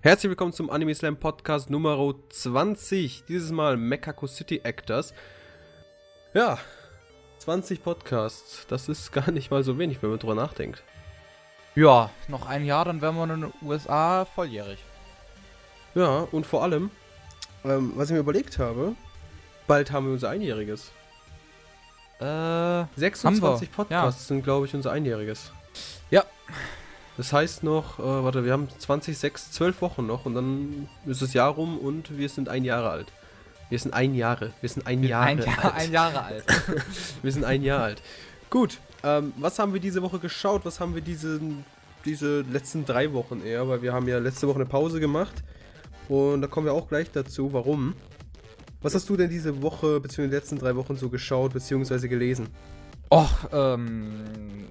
Herzlich willkommen zum Anime Slam Podcast Nummer 20. Dieses Mal Mekako City Actors. Ja, 20 Podcasts. Das ist gar nicht mal so wenig, wenn man drüber nachdenkt. Ja, noch ein Jahr, dann wären wir in den USA volljährig. Ja, und vor allem, ähm, was ich mir überlegt habe, bald haben wir unser Einjähriges. Äh, 26 wir, Podcasts sind, glaube ich, unser Einjähriges. Ja. Das heißt noch, äh, warte, wir haben 20, 6, 12 Wochen noch und dann ist das Jahr rum und wir sind ein Jahre alt. Wir sind ein Jahre. Wir sind ein Jahr ein, Jahr, alt. ein Jahre alt. wir sind ein Jahr alt. Gut, ähm, was haben wir diese Woche geschaut? Was haben wir diese, diese letzten drei Wochen eher? Weil wir haben ja letzte Woche eine Pause gemacht. Und da kommen wir auch gleich dazu, warum. Was hast du denn diese Woche, beziehungsweise die letzten drei Wochen so geschaut, beziehungsweise gelesen? Och, ähm,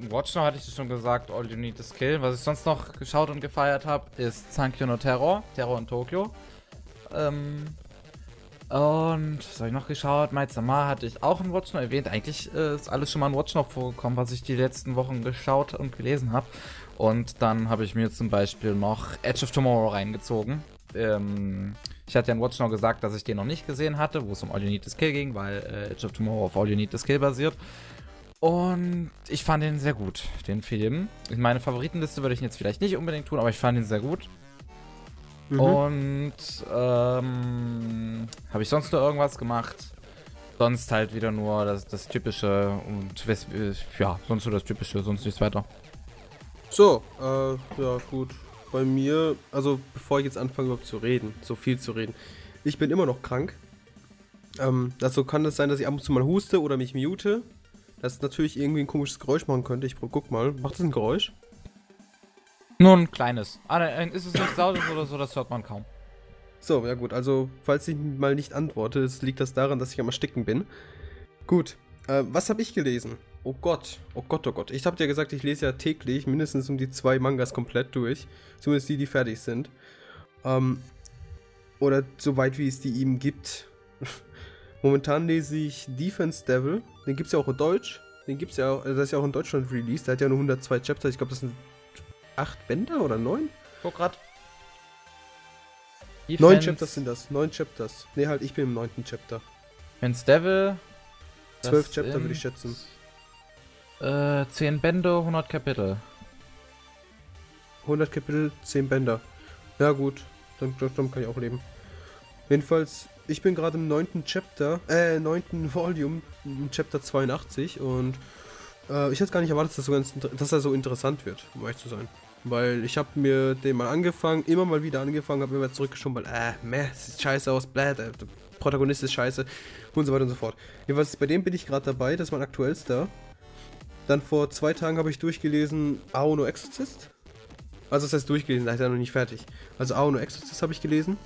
Watchner hatte ich schon gesagt, All You Need Is Kill. Was ich sonst noch geschaut und gefeiert habe, ist Sankyo no Terror, Terror in Tokio. Ähm, und was habe ich noch geschaut? Mai Sama hatte ich auch in Watchner erwähnt. Eigentlich äh, ist alles schon mal in Watchner vorgekommen, was ich die letzten Wochen geschaut und gelesen habe. Und dann habe ich mir zum Beispiel noch Edge of Tomorrow reingezogen. Ähm, ich hatte ja in Watchner gesagt, dass ich den noch nicht gesehen hatte, wo es um All You Need Is Kill ging, weil äh, Edge of Tomorrow auf All You Need Is Kill basiert. Und ich fand ihn sehr gut, den Film. In meine Favoritenliste würde ich ihn jetzt vielleicht nicht unbedingt tun, aber ich fand ihn sehr gut. Mhm. Und ähm, habe ich sonst noch irgendwas gemacht? Sonst halt wieder nur das, das Typische und ja, sonst nur das Typische, sonst nichts weiter. So, äh, ja gut. Bei mir, also bevor ich jetzt anfange überhaupt zu reden, so viel zu reden, ich bin immer noch krank. Ähm, also kann es sein, dass ich ab und zu mal huste oder mich mute. Das natürlich irgendwie ein komisches Geräusch machen könnte. Ich guck mal, macht das ein Geräusch? Nur ein kleines. Ah, dann ist es nicht laut oder so, das hört man kaum. So, ja gut, also falls ich mal nicht antworte, liegt das daran, dass ich am Ersticken bin. Gut, äh, was habe ich gelesen? Oh Gott, oh Gott, oh Gott. Ich habe dir gesagt, ich lese ja täglich mindestens um die zwei Mangas komplett durch. Zumindest die, die fertig sind. Ähm, oder so weit wie es die ihm gibt. Momentan lese ich Defense Devil. Den gibt es ja auch in Deutsch. Den gibt es ja auch, also das ist ja auch in Deutschland released. Der hat ja nur 102 Chapter. Ich glaube, das sind acht Bänder oder neun? Guck grad. Neun Chapters sind das. Neun Chapters. Ne, halt, ich bin im neunten Chapter. Defense Devil. Zwölf Chapter würde ich schätzen. Äh, 10 Bände, 100 Kapitel. 100 Kapitel, 10 Bänder. Ja gut, dann, dann kann ich auch leben. Jedenfalls, ich bin gerade im neunten Chapter, äh, neunten Volume, Chapter 82 und äh, ich hätte gar nicht erwartet, dass, so ganz, dass er so interessant wird, um ehrlich zu sein. Weil ich habe mir den mal angefangen, immer mal wieder angefangen, habe immer zurückgeschoben, weil, äh, meh, sieht scheiße aus, bläh, der Protagonist ist scheiße und so weiter und so fort. Jedenfalls, bei dem bin ich gerade dabei, das ist mein aktuellster. Dann vor zwei Tagen habe ich durchgelesen Aono Exorcist. Also das heißt durchgelesen, da ist er noch nicht fertig. Also Aono Exorcist habe ich gelesen.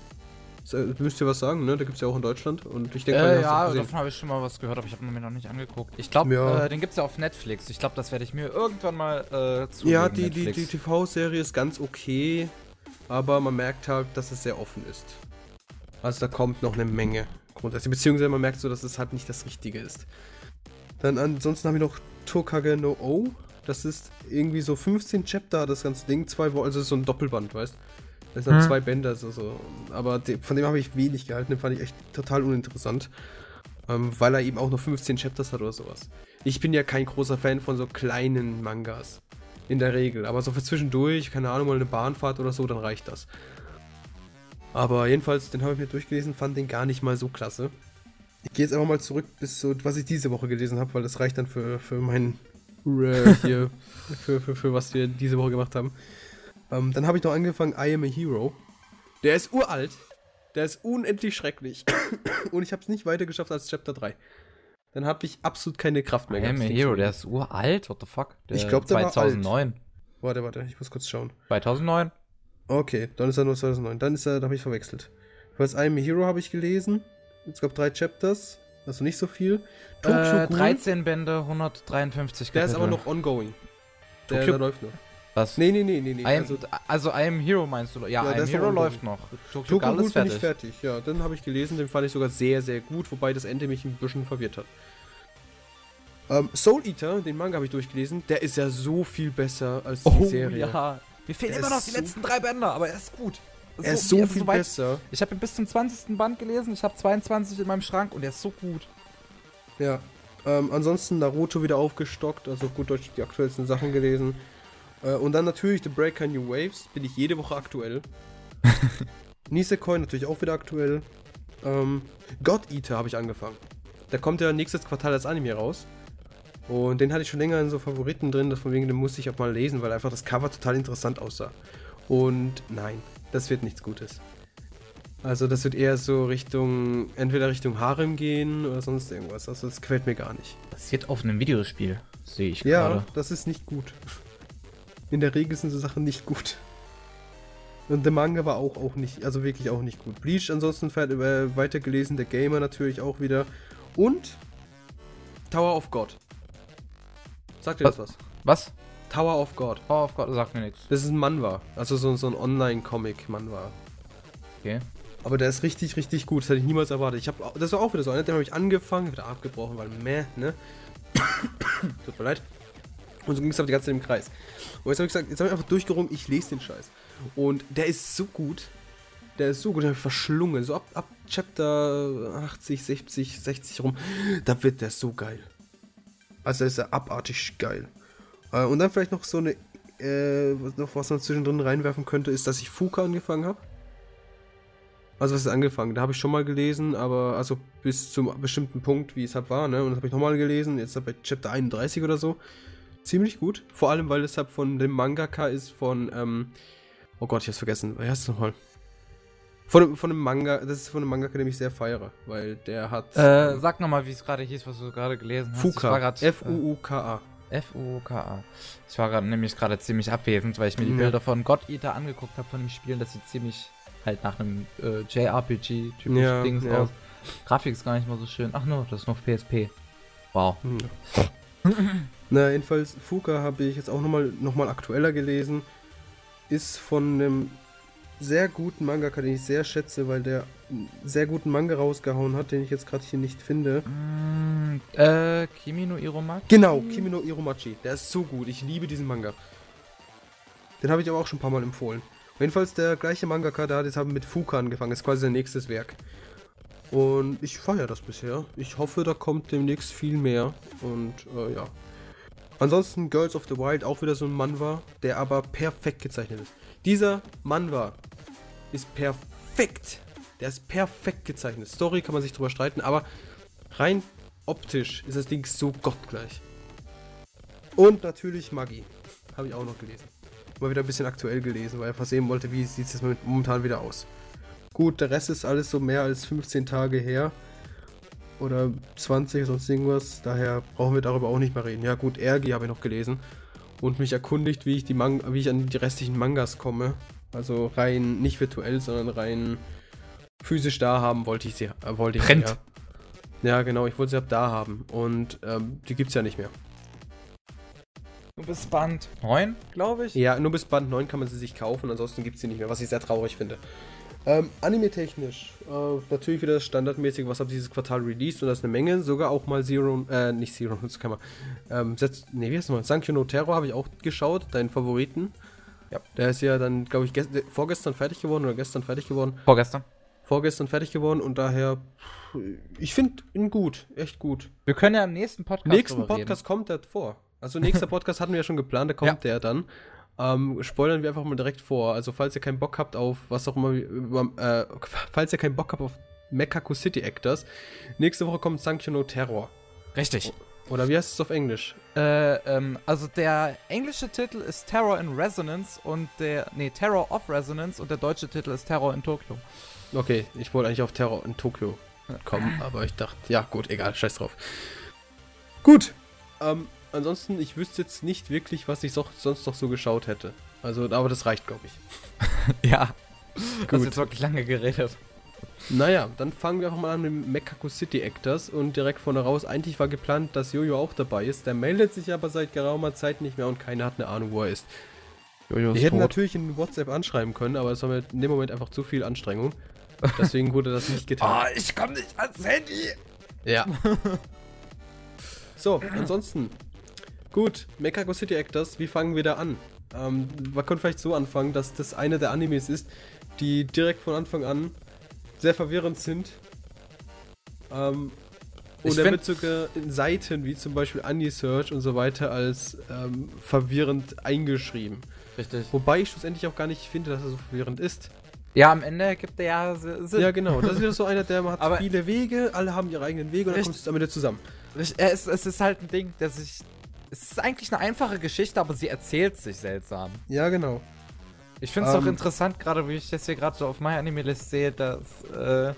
Das, müsst ihr was sagen, ne? Da gibt es ja auch in Deutschland. Und ich denke, äh, ja, davon habe ich schon mal was gehört, aber ich habe mir noch nicht angeguckt. Ich glaube, ja. äh, den gibt es ja auf Netflix. Ich glaube, das werde ich mir irgendwann mal äh, zu. Ja, die, die, die TV-Serie ist ganz okay, aber man merkt halt, dass es sehr offen ist. Also da kommt noch eine Menge. Beziehungsweise man merkt so, dass es halt nicht das Richtige ist. Dann ansonsten haben wir noch Tokage no O. Das ist irgendwie so 15 Chapter, das ganze Ding. Zwei, also so ein Doppelband, weißt Das sind hm. zwei Bänder, so, so. Aber de, von dem habe ich wenig gehalten. Den fand ich echt total uninteressant. Ähm, weil er eben auch nur 15 Chapters hat oder sowas. Ich bin ja kein großer Fan von so kleinen Mangas. In der Regel. Aber so für zwischendurch, keine Ahnung, mal eine Bahnfahrt oder so, dann reicht das. Aber jedenfalls, den habe ich mir durchgelesen, fand den gar nicht mal so klasse. Ich gehe jetzt einfach mal zurück bis so, was ich diese Woche gelesen habe, weil das reicht dann für, für mein äh, hier, für, für, für was wir diese Woche gemacht haben. Ähm, dann habe ich noch angefangen, I Am a Hero. Der ist uralt. Der ist unendlich schrecklich. Und ich habe es nicht weiter geschafft als Chapter 3. Dann habe ich absolut keine Kraft mehr. I Am a Hero, der ist uralt? What the fuck? Der ich glaube, der 2009. Warte, warte, ich muss kurz schauen. 2009? Okay, dann ist er nur 2009. Dann ist er, da habe ich verwechselt. Was I Am a Hero habe ich gelesen. Es gab drei Chapters, also nicht so viel. Äh, 13 Bände, 153 Kapitel. Der ist aber noch ongoing. Der, der läuft noch. Was? Nee, nee, nee, nee. nee. I am, also, also I Am Hero meinst du? Ja, ja I Am Hero läuft noch. Tokyo, Tokyo Ghoul ist fertig. fertig. Ja, dann habe ich gelesen, den fand ich sogar sehr, sehr gut, wobei das Ende mich ein bisschen verwirrt hat. Ähm, Soul Eater, den Manga habe ich durchgelesen, der ist ja so viel besser als die oh, Serie. ja. Mir fehlen immer noch die so letzten drei Bänder, aber er ist gut. er ist so also viel weit- besser. Ich habe ihn bis zum 20. Band gelesen, ich habe 22 in meinem Schrank und er ist so gut. Ja. Ähm, ansonsten Naruto wieder aufgestockt, also gut Deutsch die aktuellsten Sachen gelesen. Äh, und dann natürlich The Breaker New Waves, bin ich jede Woche aktuell. Nisekoi natürlich auch wieder aktuell. Ähm, God Eater habe ich angefangen. Da kommt ja nächstes Quartal als Anime raus. Und den hatte ich schon länger in so Favoriten drin, das von wegen, den musste ich auch mal lesen, weil einfach das Cover total interessant aussah. Und nein, das wird nichts Gutes. Also das wird eher so Richtung, entweder Richtung Harem gehen oder sonst irgendwas. Also das gefällt mir gar nicht. Basiert auf einem Videospiel, sehe ich Ja, gerade. das ist nicht gut. In der Regel sind so Sachen nicht gut. Und der Manga war auch, auch nicht, also wirklich auch nicht gut. Bleach ansonsten fährt, äh, weitergelesen, der Gamer natürlich auch wieder. Und Tower of God. Sagt ihr das was? Was? Tower of God. Power of God sagt mir nichts. Das ist ein Manwa. Also so, so ein Online-Comic-Manwa. Okay. Aber der ist richtig, richtig gut. Das hätte ich niemals erwartet. Ich hab, das war auch wieder so einer, den habe ich angefangen, wieder abgebrochen, weil meh, ne? Tut mir leid. Und so ging es aber die ganze Zeit im Kreis. Und jetzt habe ich gesagt, jetzt habe ich einfach durchgerungen, ich lese den Scheiß. Und der ist so gut. Der ist so gut, den habe verschlungen. So ab, ab Chapter 80, 60, 60 rum, da wird der so geil. Also ist er abartig geil. Äh, und dann vielleicht noch so eine, äh, noch was man zwischendrin reinwerfen könnte, ist, dass ich Fuka angefangen habe. Also was ist angefangen? Da habe ich schon mal gelesen, aber also bis zum bestimmten Punkt, wie es halt war, ne? Und das habe ich nochmal gelesen, jetzt bei Chapter 31 oder so. Ziemlich gut. Vor allem, weil es halt von dem Mangaka ist von, ähm, oh Gott, ich hab's vergessen. Wer heißt es nochmal? Von, von dem Manga, das ist von dem Mangaka, den ich sehr feiere, weil der hat Äh, sag nochmal, wie es gerade hieß, was du gerade gelesen hast. Fuka, grad, F-U-U-K-A. Äh, F-U-K-A. Ich war gerade nämlich gerade ziemlich abwesend, weil ich mir die Ja. Bilder von God Eater angeguckt habe von dem Spiel. Das sieht ziemlich halt nach einem äh, JRPG-typischen Ja, Dings ja. aus. Grafik ist gar nicht mal so schön. Ach no, das ist noch PSP. Wow. Hm. Na, jedenfalls, Fuka habe ich jetzt auch nochmal noch mal aktueller gelesen. Ist von einem sehr guten Mangaka, den ich sehr schätze, weil der einen sehr guten Manga rausgehauen hat, den ich jetzt gerade hier nicht finde. Mm, äh, Kimi no Iromaki? Genau, Kimi no Iromachi. Der ist so gut. Ich liebe diesen Manga. Den habe ich aber auch schon ein paar Mal empfohlen. Jedenfalls der gleiche Mangaka, der hat jetzt haben mit Fuka angefangen. ist quasi sein nächstes Werk. Und ich feiere das bisher. Ich hoffe, da kommt demnächst viel mehr. Und äh, ja. Ansonsten Girls of the Wild auch wieder so ein Manwa, der aber perfekt gezeichnet ist. Dieser Manwa ist perfekt. Der ist perfekt gezeichnet. Story kann man sich drüber streiten, aber rein optisch ist das Ding so gottgleich. Und natürlich Maggi. Habe ich auch noch gelesen. Mal wieder ein bisschen aktuell gelesen, weil ich einfach sehen wollte, wie sieht es momentan wieder aus. Gut, der Rest ist alles so mehr als 15 Tage her. Oder 20, sonst irgendwas. Daher brauchen wir darüber auch nicht mehr reden. Ja gut, Ergi habe ich noch gelesen. Und mich erkundigt, wie ich, die Man wie ich an die restlichen Mangas komme. Also rein nicht virtuell, sondern rein physisch da haben wollte ich sie. Äh, wollte ich Print. Ja. ja, genau, ich wollte sie ab da haben. Und ähm, die gibt's ja nicht mehr. Du bist Band 9, glaube ich. Ja, nur bis Band 9 kann man sie sich kaufen, ansonsten gibt es sie nicht mehr, was ich sehr traurig finde. Ähm, Anime-technisch, äh, natürlich wieder das standardmäßige, was ab dieses Quartal released und das ist eine Menge, sogar auch mal Zero, äh, nicht Zero, das kann man, ähm, setzt, nee, wie heißt das mal, Sankyo no Terror habe ich auch geschaut, deinen Favoriten. Ja. Der ist ja dann, glaube ich, gest- vorgestern fertig geworden oder gestern fertig geworden, Vorgestern. vorgestern fertig geworden und daher, ich finde ihn gut, echt gut. Wir können ja im nächsten Podcast Nächsten Podcast kommt der vor. Also nächster Podcast hatten wir ja schon geplant, da kommt Ja. der dann. Ähm, spoilern wir einfach mal direkt vor. Also falls ihr keinen Bock habt auf was auch immer, äh, falls ihr keinen Bock habt auf Mekaku City Actors, nächste Woche kommt Sankyo no Terror. Richtig. Oder wie heißt es auf Englisch? Äh, ähm, also der englische Titel ist Terror in Resonance und der, nee, Terror of Resonance und der deutsche Titel ist Terror in Tokio. Okay, ich wollte eigentlich auf Terror in Tokio kommen, aber ich dachte, ja gut, egal, scheiß drauf. Gut, ähm, ansonsten, ich wüsste jetzt nicht wirklich, was ich so, sonst noch so geschaut hätte. Also, aber das reicht, glaube ich. Ja. Du hast Gut. jetzt wirklich lange geredet. Naja, dann fangen wir einfach mal an mit dem Mekaku City Actors und direkt vorne raus. Eigentlich war geplant, dass Jojo auch dabei ist. Der meldet sich aber seit geraumer Zeit nicht mehr und keiner hat eine Ahnung, wo er ist. Jojo Wir hätten natürlich in WhatsApp anschreiben können, aber es war mir in dem Moment einfach zu viel Anstrengung. Deswegen wurde das nicht getan. Ah, ich komm nicht ans Handy. Ja. so, ansonsten. Gut, Mekago City Actors, wie fangen wir da an? Ähm, man könnte vielleicht so anfangen, dass das eine der Animes ist, die direkt von Anfang an sehr verwirrend sind. Ähm, Ich und er find- wird sogar in Seiten wie zum Beispiel Anisearch und so weiter als ähm, verwirrend eingeschrieben. Richtig. Wobei ich schlussendlich auch gar nicht finde, dass er so verwirrend ist. Ja, am Ende gibt er ja Si- Sinn. Ja, genau. Das ist wieder so einer, der hat Aber- viele Wege, alle haben ihre eigenen Wege und dann kommt es am Ende zusammen. Ich- Es, es ist halt ein Ding, der sich. Es ist eigentlich eine einfache Geschichte, aber sie erzählt sich seltsam. Ja, genau. Ich finde es auch Ähm. interessant, gerade wie ich das hier gerade so auf meiner Anime-List sehe, dass. Äh,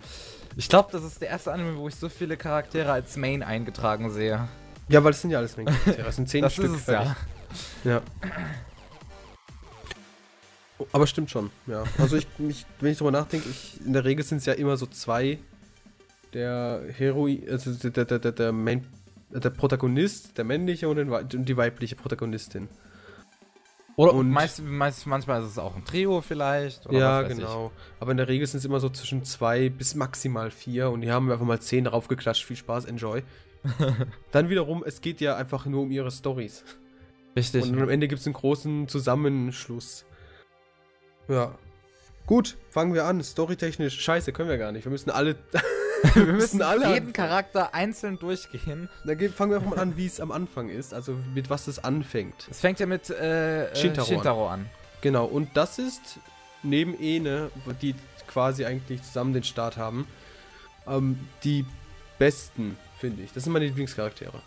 ich glaube, das ist der erste Anime, wo ich so viele Charaktere als Main eingetragen sehe. Ja, weil das sind ja alles Mengen-Charaktere. Das sind zehn das Stück. ist es ja. Ja. Oh, Aber stimmt schon, ja. Also ich, ich wenn ich drüber nachdenke, ich, in der Regel sind es ja immer so zwei. Der Heroi, also der, der, der, der, Main, der Protagonist, der männliche und, wei- und die weibliche Protagonistin. Oder Und- meist, meist, manchmal ist es auch ein Trio vielleicht. Oder ja, genau. Aber in der Regel sind es immer so zwischen zwei bis maximal vier und die haben einfach mal zehn draufgeklatscht. Viel Spaß, enjoy. Dann wiederum, es geht ja einfach nur um ihre Stories. Ich. Richtig. Und am Ende gibt es einen großen Zusammenschluss. Ja. Gut, fangen wir an. Storytechnisch, scheiße, können wir gar nicht. Wir müssen alle. wir müssen alle jeden anfangen. Charakter einzeln durchgehen. Dann fangen wir einfach mal an, wie es am Anfang ist. Also mit was es anfängt. Es fängt ja mit äh, äh, Shintaro an. Shintaro an. Genau, und das ist neben Ene, die quasi eigentlich zusammen den Start haben, ähm, die besten, finde ich. Das sind meine Lieblingscharaktere.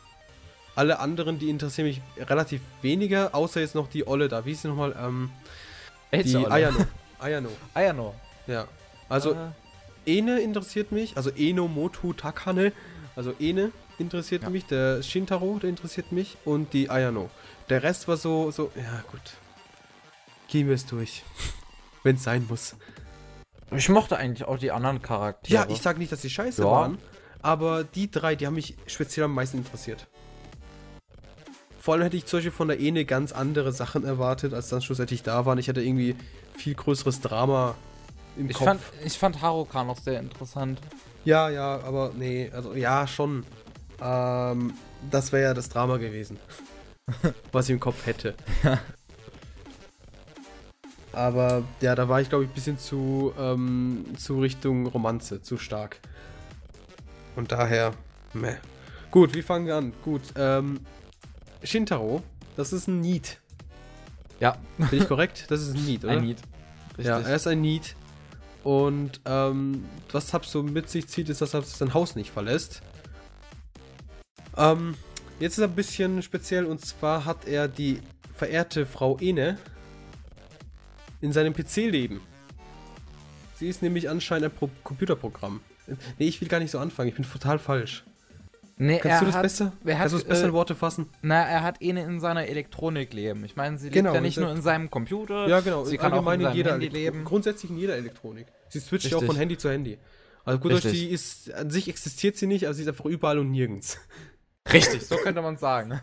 Alle anderen, die interessieren mich relativ weniger, außer jetzt noch die Olle da. Wie ist sie nochmal? Ähm, die? Ayano. Ayano. Ayano. Ja. Also Ene interessiert mich, also Eno Motu Takane, also Ene interessiert Ja. mich, der Shintaro, der interessiert mich und die Ayano. Der Rest war so, so, ja gut. Gehen wir es durch. Wenn es sein muss. ich mochte eigentlich auch die anderen Charaktere. Ja, ich sag nicht, dass sie scheiße Ja. waren, aber die drei, die haben mich speziell am meisten interessiert. Vor allem hätte ich zum Beispiel von der Ene ganz andere Sachen erwartet, als dann schlussendlich da waren. Ich hatte irgendwie viel größeres Drama im ich Kopf. fand, ich fand Haruka noch sehr interessant. Ja, ja, aber nee, also ja, schon. Ähm, das wäre ja das Drama gewesen. was ich im Kopf hätte. aber ja, da war ich, glaube ich, ein bisschen zu, ähm, zu Richtung Romanze, zu stark. Und daher, meh. Gut, wie fangen wir an? Gut, ähm, Shintaro, das ist ein Need. Ja, Bin ich korrekt? Das ist ein Need, oder? ein Need. Ja, er ist ein Need. Und ähm, was Hub so mit sich zieht, ist, dass er sein Haus nicht verlässt. Ähm, jetzt ist er ein bisschen speziell und zwar hat er die verehrte Frau Ene in seinem PC-Leben. Sie ist nämlich anscheinend ein Pro Computerprogramm. Nee, ich will gar nicht so anfangen, ich bin total falsch. Nee, Kannst er du das hat, besser? er hat, Kannst du das besser in äh, Worte fassen? Na, er hat ihn in seiner Elektronik leben. Ich meine, sie Genau, lebt ja nicht nur in seinem Computer. Ja, genau. Sie kann auch in seinem jeder Handy leben. Grundsätzlich in jeder Elektronik. Sie switcht ja auch Richtig. von Handy zu Handy. Also gut, Richtig. sie ist, an sich existiert sie nicht, also sie ist einfach überall und nirgends. Richtig, so könnte man sagen.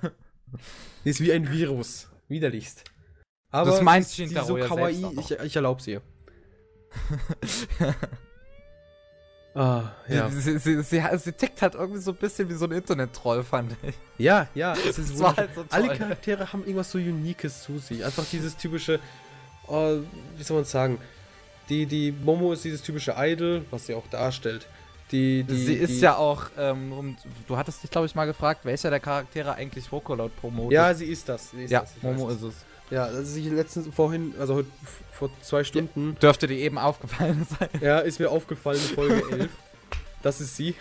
Sie ist wie ein Virus. Widerlichst. Aber Das meint sie ist, sie ist Shintaro so kawaii, ich, ich erlaub's ihr. ah, ja. Sie, sie, sie, sie, sie tickt halt irgendwie so ein bisschen wie so ein Internet-Troll, fand ich. Ja, ja, es ist war halt so toll. Alle Charaktere haben irgendwas so Uniques zu sich. Einfach dieses typische, oh, wie soll man sagen? Die, die Momo ist dieses typische Idol, was sie auch darstellt. Die, die, sie ist die, ja auch, ähm, und du hattest dich, glaube ich, mal gefragt, welcher der Charaktere eigentlich Vocaloid promotet. Ja, sie ist das. Sie ist ja das, weiß Momo ist es. Ja, also ich letztens vorhin, also heute vor zwei Stunden, Dürfte dir eben aufgefallen sein. ja, ist mir aufgefallen in Folge 11. Das ist sie.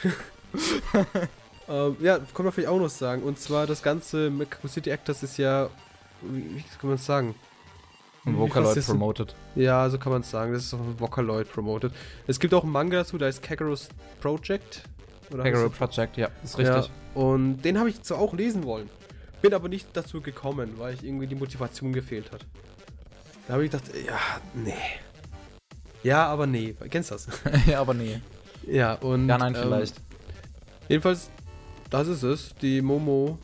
ähm, ja, kann man vielleicht auch noch sagen. Und zwar das ganze Mexico City Actors ist ja, wie, wie kann man es sagen? Wie Vocaloid promoted. Ja, so kann man es sagen. Das ist ein Vocaloid promoted. Es gibt auch einen Manga dazu, da ist Kakarus Project. Oder heißt Project, ja, ist richtig. Ja, und den habe ich zwar auch lesen wollen. Bin aber nicht dazu gekommen, weil ich irgendwie die Motivation gefehlt hat. Da habe ich gedacht, ja, nee. Ja, aber nee. Kennst du das? Ja, aber nee. ja, und. Ja, nein, ähm, vielleicht. Jedenfalls, das ist es. Die Momo.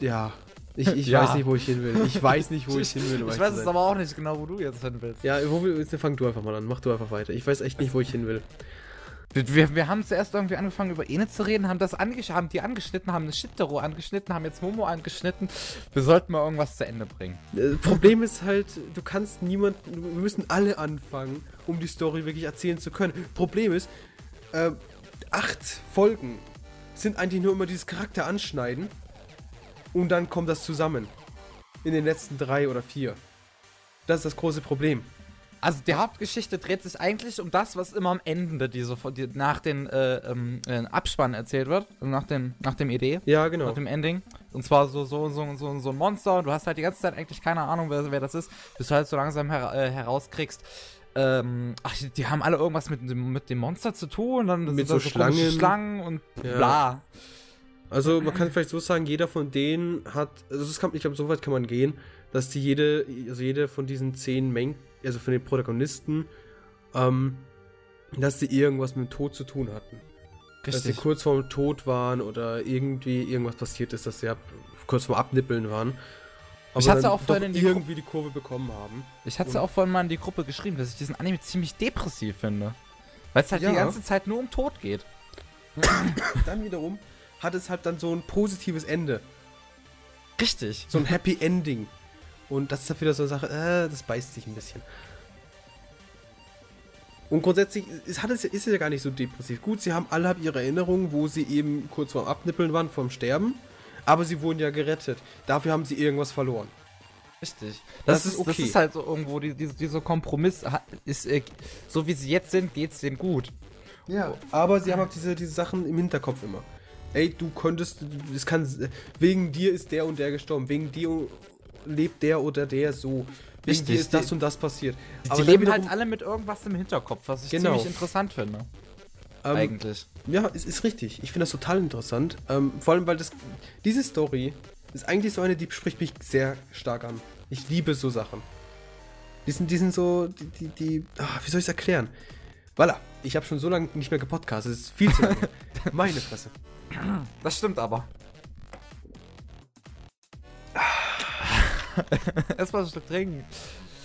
Ja. Ich, ich Ja. weiß nicht, wo ich hin will. Ich weiß nicht, wo ich hin will. um Ich weiß es aber auch nicht genau, wo du jetzt hin willst. Ja, wo will, fang du einfach mal an. Mach du einfach weiter. Ich weiß echt nicht, wo ich hin will. Wir, wir haben zuerst irgendwie angefangen über Ene zu reden, haben das angesch haben die angeschnitten, haben eine Shitero angeschnitten, haben jetzt Momo angeschnitten. Wir sollten mal irgendwas zu Ende bringen. Äh, Problem ist halt, du kannst niemanden, wir müssen alle anfangen, um die Story wirklich erzählen zu können. Problem ist, äh, acht Folgen sind eigentlich nur immer dieses Charakter anschneiden und dann kommt das zusammen. In den letzten drei oder vier. Das ist das große Problem. Also die Hauptgeschichte dreht sich eigentlich um das, was immer am Ende diese, die, nach den äh, ähm, äh, Abspann erzählt wird, nach dem, nach dem Idee, Ja, genau. nach dem Ending. Und zwar so, so, so, so, so ein Monster und du hast halt die ganze Zeit eigentlich keine Ahnung, wer, wer das ist, bis du halt so langsam her äh, herauskriegst. Ähm, ach, die haben alle irgendwas mit, dem- mit dem Monster zu tun, dann Mit so komische Schlangen. Schlangen und Ja. Also man kann vielleicht so sagen, jeder von denen hat, also kann, ich glaube, so weit kann man gehen, dass die jede, also jede von diesen zehn Main, also von den Protagonisten, ähm, dass die irgendwas mit dem Tod zu tun hatten. Dass sie Richtig. kurz vorm Tod waren oder irgendwie irgendwas passiert ist, dass sie ab, kurz vorm Abnippeln waren. Aber Ich hatte auch vorhin in die irgendwie die Kurve bekommen haben. Ich hatte auch vorhin mal in die Gruppe geschrieben, dass ich diesen Anime ziemlich depressiv finde. Weil es halt Ja. die ganze Zeit nur um Tod geht. Dann wiederum hat es halt dann so ein positives Ende. Richtig. So ein Happy Ending. Und das ist halt wieder so eine Sache, äh, das beißt sich ein bisschen. Und grundsätzlich ist, hat es, ist es ja gar nicht so depressiv. Gut, sie haben alle ihre Erinnerungen, wo sie eben kurz vorm Abnippeln waren, vorm Sterben. Aber sie wurden ja gerettet. Dafür haben sie irgendwas verloren. Richtig. Das Das, ist ist, das okay. ist halt so irgendwo, die, diese, dieser Kompromiss ist, äh, so wie sie jetzt sind, geht's denen gut. Ja. Aber sie haben auch diese, diese Sachen im Hinterkopf immer. Ey, du könntest, es kann, wegen dir ist der und der gestorben. Wegen dir lebt der oder der so. Wegen Richtig, dir ist das die- und das passiert. Die dann leben wiederum- halt alle mit irgendwas im Hinterkopf, was ich Genau. ziemlich interessant finde. ähm, eigentlich. Ja, es ist richtig. Ich finde das total interessant. Ähm, vor allem, weil das, diese Story ist eigentlich so eine, die spricht mich sehr stark an. Ich liebe so Sachen. Die sind, die sind so, die, die, die ah, wie soll ich es erklären? Voilà, ich habe schon so lange nicht mehr gepodcastet. Es ist viel zu lange. Meine Fresse. Das stimmt aber. Erstmal ein Stück trinken.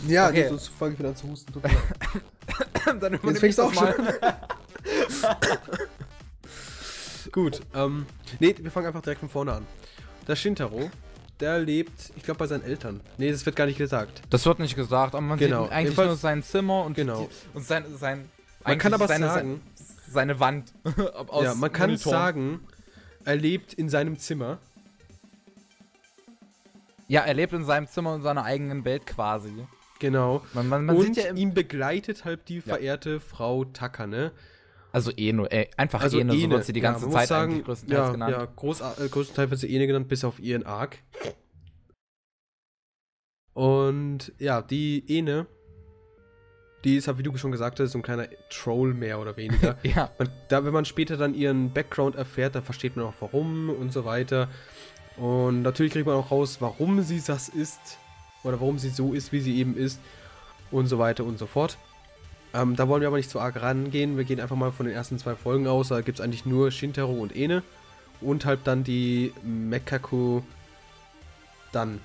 Ja, Okay. sonst fange ich wieder an zu husten. Tut mir leid. Dann Jetzt fängst du auch schon. Gut, ähm, nee, wir fangen einfach direkt von vorne an. Der Shintaro, der lebt, ich glaube, bei seinen Eltern. Nee, das wird gar nicht gesagt. Das wird nicht gesagt, aber man Genau. sieht eigentlich Jedenfalls- nur sein Zimmer und, Genau. die, und sein, sein Man kann aber seine, sagen- seine Wand. aus ja, man kann Monitoren. sagen, er lebt in seinem Zimmer. Ja, er lebt in seinem Zimmer und seiner eigenen Welt quasi. Genau. Man, man, man und sieht ja ihn begleitet halt die verehrte Frau Takane. Also Eno, äh, einfach Also Eno, so Ene. wird sie die Ja, ganze muss Zeit sagen, größtenteils ja, genannt. Ja, groß, äh, größtenteils wird sie Ene genannt, bis auf ihren Arc. Und ja, die Ene, die ist halt, wie du schon gesagt hast, so ein kleiner Troll mehr oder weniger. Ja, Man, da, wenn man später dann ihren Background erfährt, dann versteht man auch warum und so weiter. Und natürlich kriegt man auch raus, warum sie das ist. Oder warum sie so ist, wie sie eben ist. Und so weiter und so fort. Ähm, da wollen wir aber nicht zu arg rangehen. Wir gehen einfach mal von den ersten zwei Folgen aus. Da gibt es eigentlich nur Shintaro und Ene. Und halt dann die Mekaku dann.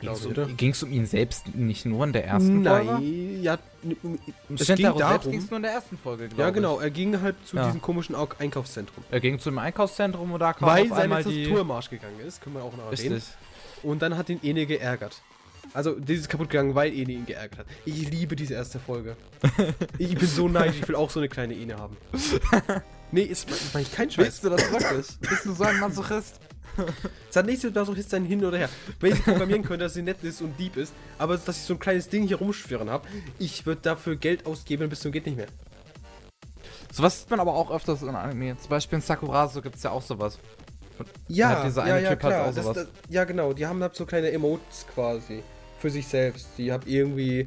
Ich, oder? um, ging's um ihn selbst nicht nur in der ersten Folge? Nein, ja, es ging darum. ging's nur in der ersten Folge, glaube Ja, ich. genau. Er ging halt zu Ja. diesem komischen Au- Einkaufszentrum. Er ging zum Einkaufszentrum und da kam Weil auf seine einmal die... Tastatur im Arsch gegangen ist, können wir auch noch erwähnen. Richtig. Und dann hat ihn Ene geärgert. Also, dieses ist kaputt gegangen, weil Ene ihn geärgert hat. Ich liebe diese erste Folge. ich bin so neidisch, ich will auch so eine kleine Ene haben. nee, ist mach ich kein Scheiß. Willst du das wirklich? Bist du so ein Masochist? Es hat nichts mit Masochist sein hin oder her. Wenn ich programmieren könnte, dass sie nett ist und lieb ist, aber dass ich so ein kleines Ding hier rumschwirren habe, ich würde dafür Geld ausgeben, bis zum geht nicht mehr. Sowas sieht man aber auch öfters in Anime. Zum Beispiel in Sakurazo gibt's ja auch sowas. Ja, Hat dieser ja, eine ja, Typ halt klar. auch Das, sowas. das, ja, genau. Die haben halt so kleine Emotes quasi für sich selbst. Die haben irgendwie.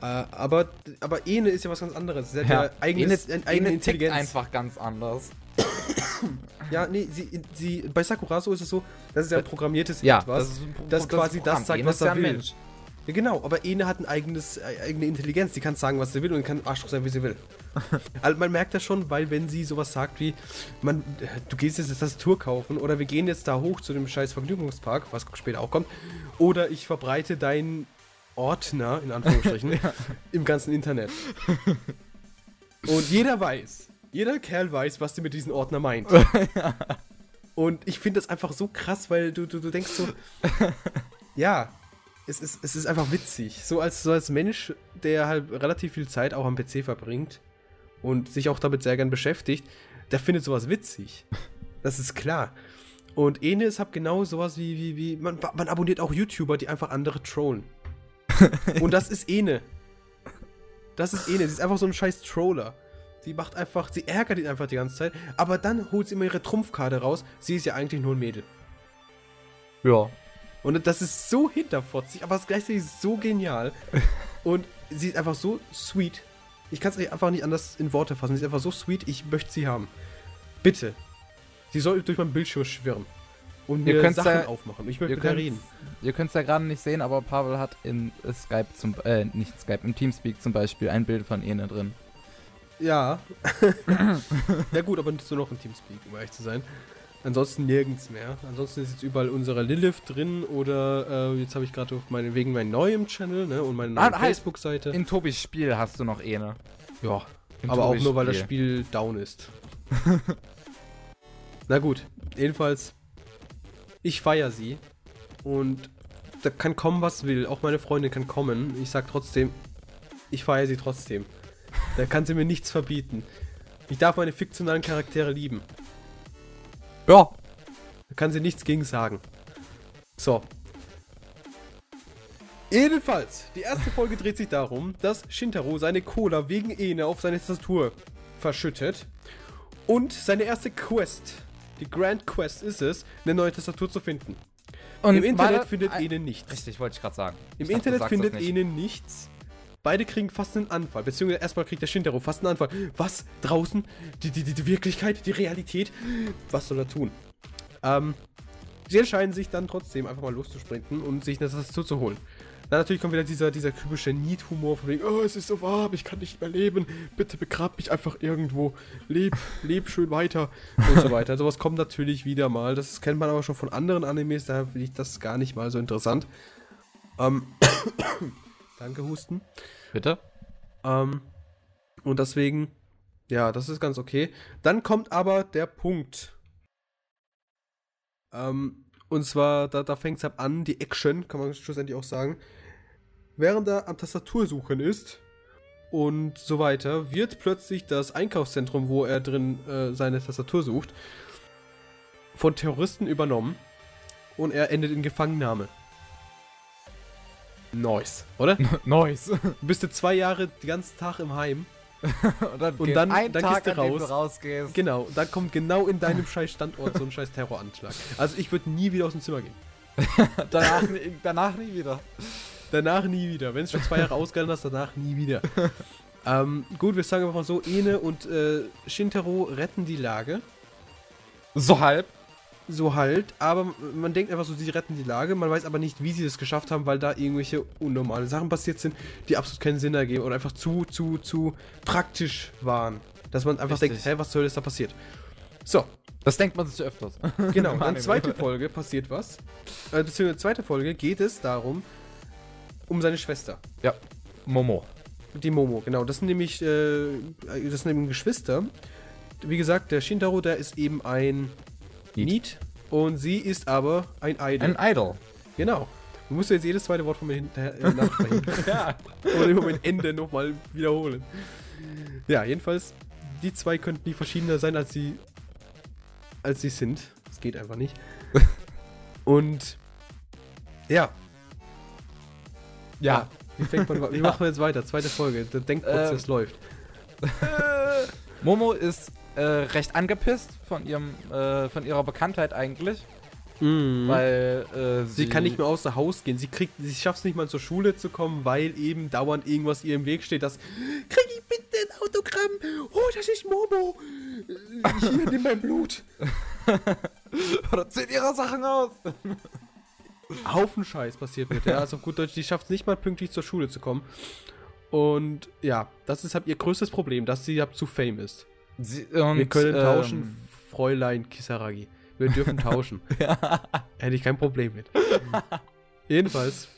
Äh, aber, aber Ene ist ja was ganz anderes. Sie hat ja, eigenes, Ene- eigene Ene tickt Intelligenz. einfach ganz anders. Ja, nee, sie, sie, bei Sakurazo ist es so, das ist ja ein programmiertes Ja, Etwas. das ist ein Pro- das quasi Programm. das sagt, Ene was ja er will. Mensch. Ja, genau, aber Ene hat ein eigenes, äh, eigene Intelligenz. Die kann sagen, was sie will und kann Arschloch sein, wie sie will. also man merkt das schon, weil wenn sie sowas sagt wie, man, äh, du gehst jetzt das Tastatur kaufen oder wir gehen jetzt da hoch zu dem scheiß Vergnügungspark, was später auch kommt, oder ich verbreite deinen Ordner, in Anführungsstrichen, im ganzen Internet. Und jeder weiß, Jeder Kerl weiß, was sie mit diesem Ordner meint. Und ich finde das einfach so krass, weil du, du, du denkst so, ja, es ist, es ist einfach witzig. So als, so als Mensch, der halt relativ viel Zeit auch am PC verbringt und sich auch damit sehr gern beschäftigt, der findet sowas witzig. Das ist klar. Und Ene ist halt genau sowas wie, wie, wie man, man abonniert auch YouTuber, die einfach andere trollen. und das ist Ene. Das ist Ene. Sie ist einfach so ein scheiß Troller. Sie macht einfach, sie ärgert ihn einfach die ganze Zeit, aber dann holt sie immer ihre Trumpfkarte raus. Sie ist ja eigentlich nur ein Mädel. Ja. Und das ist so hinterfotzig, aber es gleichzeitig so genial. Und sie ist einfach so sweet. Ich kann es einfach nicht anders in Worte fassen. Sie ist einfach so sweet, ich möchte sie haben. Bitte. Sie soll durch meinen Bildschirm schwirren. Und Ihr mir Sachen da- aufmachen. Ich möchte Ihr mit könnt reden. ihr könnt's ja gerade nicht sehen, aber Pavel hat in Skype zum, äh, nicht in Skype, im Teamspeak zum Beispiel ein Bild von Ene drin. Ja. ja gut, aber nur noch im Teamspeak, um ehrlich zu sein. Ansonsten nirgends mehr. Ansonsten ist jetzt überall unsere Lilith drin oder äh, jetzt habe ich gerade auf meine, wegen meinem neuen Channel ne, und meiner Ah, neuen. Facebook-Seite. In Tobis Spiel hast du noch Ene. Ja, In aber auch Tobis nur, weil das Spiel down ist. Na gut, jedenfalls, ich feiere sie und da kann kommen, was will. Auch meine Freundin kann kommen. Ich sag trotzdem, ich feiere sie trotzdem. Da kann sie mir nichts verbieten. Ich darf meine fiktionalen Charaktere lieben. Ja. Da kann sie nichts gegen sagen. So. Jedenfalls, die erste Folge dreht sich darum, dass Shintaro seine Cola wegen Ene auf seine Tastatur verschüttet. Und seine erste Quest, die Grand Quest ist es, eine neue Tastatur zu finden. Und Im Internet findet Ene nichts. Richtig, wollte ich gerade sagen. Im dachte, Internet findet. Ene nichts. Beide kriegen fast einen Anfall, beziehungsweise erstmal kriegt der Shintaro fast einen Anfall. Was? Draußen? Die, die, die, Wirklichkeit? Die Realität? Was soll er tun? Ähm, sie entscheiden sich dann trotzdem einfach mal loszusprinten und sich eine Tastatur zu holen. Dann natürlich kommt wieder dieser, dieser typische Need-Humor von wegen, oh, es ist so warm, ich kann nicht mehr leben, bitte begrab mich einfach irgendwo, leb, leb schön weiter und so weiter. Sowas kommt natürlich wieder mal, das kennt man aber schon von anderen Animes, daher finde ich das gar nicht mal so interessant. Ähm, danke, Husten. Bitte? Ähm, und deswegen, ja, das ist ganz okay. Dann kommt aber der Punkt. Ähm, und zwar, da, da fängt es ab an, die Action, kann man schlussendlich auch sagen. Während er am Tastatursuchen ist und so weiter, wird plötzlich das Einkaufszentrum, wo er drin äh, seine Tastatur sucht, von Terroristen übernommen und er endet in Gefangennahme. Nice, oder? Nice. Du bist jetzt zwei Jahre den ganzen Tag im Heim. und dann, Und dann- ein dann Tag, gehst du raus. du rausgehst. Genau, da kommt genau in deinem scheiß Standort so ein scheiß Terroranschlag. Also ich würde nie wieder aus dem Zimmer gehen. danach, nie- danach nie wieder. Danach nie wieder. Wenn es schon zwei Jahre ausgehalten hast, danach nie wieder. ähm, gut, wir sagen einfach mal so, Ene und äh, Shintaro retten die Lage. So halb. So halt, aber man denkt einfach so, sie retten die Lage, man weiß aber nicht, wie sie das geschafft haben, weil da irgendwelche unnormale Sachen passiert sind, die absolut keinen Sinn ergeben und einfach zu, zu, zu praktisch waren. Dass man einfach Richtig. denkt, hä, was soll das da passiert? So, Das denkt man sich öfters. Genau, dann zweite Folge passiert was. Äh, beziehungsweise zweite Folge geht es darum, um seine Schwester. Ja. Momo. Die Momo, genau. Das sind nämlich, äh, das sind eben Geschwister. Wie gesagt, der Shintaro, der ist eben ein Need. Need. Und sie ist aber ein Idol. Ein Idol. genau. Du musst jetzt jedes zweite Wort von mir hinterher äh, nachsprechen. ja. Oder immer mein Ende nochmal wiederholen. Ja, jedenfalls, die zwei könnten nie verschiedener sein, als sie als sie sind. Das geht einfach nicht. Und ja, Ja. wie fängt man Wie Ja. machen wir jetzt weiter? Zweite Folge. Der Denkprozess Ähm. läuft. Momo ist äh, recht angepisst von ihrem, äh, von ihrer Bekanntheit eigentlich, Mhm. weil äh, Sie kann nicht mehr außer Haus gehen. Sie kriegt, sie schafft es nicht mal zur Schule zu kommen, weil eben dauernd irgendwas ihr im Weg steht. Das krieg ich bitte ein Autogramm. Oh, das ist Momo. Hier nimm mein Blut. oder zieht ihre Sachen aus. Haufen Scheiß passiert mit der. Also auf gut Deutsch, die schafft es nicht mal pünktlich zur Schule zu kommen. Und ja, das ist halt ihr größtes Problem, dass sie halt zu fame ist. Sie, und, Wir können ähm, tauschen, Fräulein Kisaragi. Wir dürfen tauschen. Hätte ich kein Problem mit. Jedenfalls.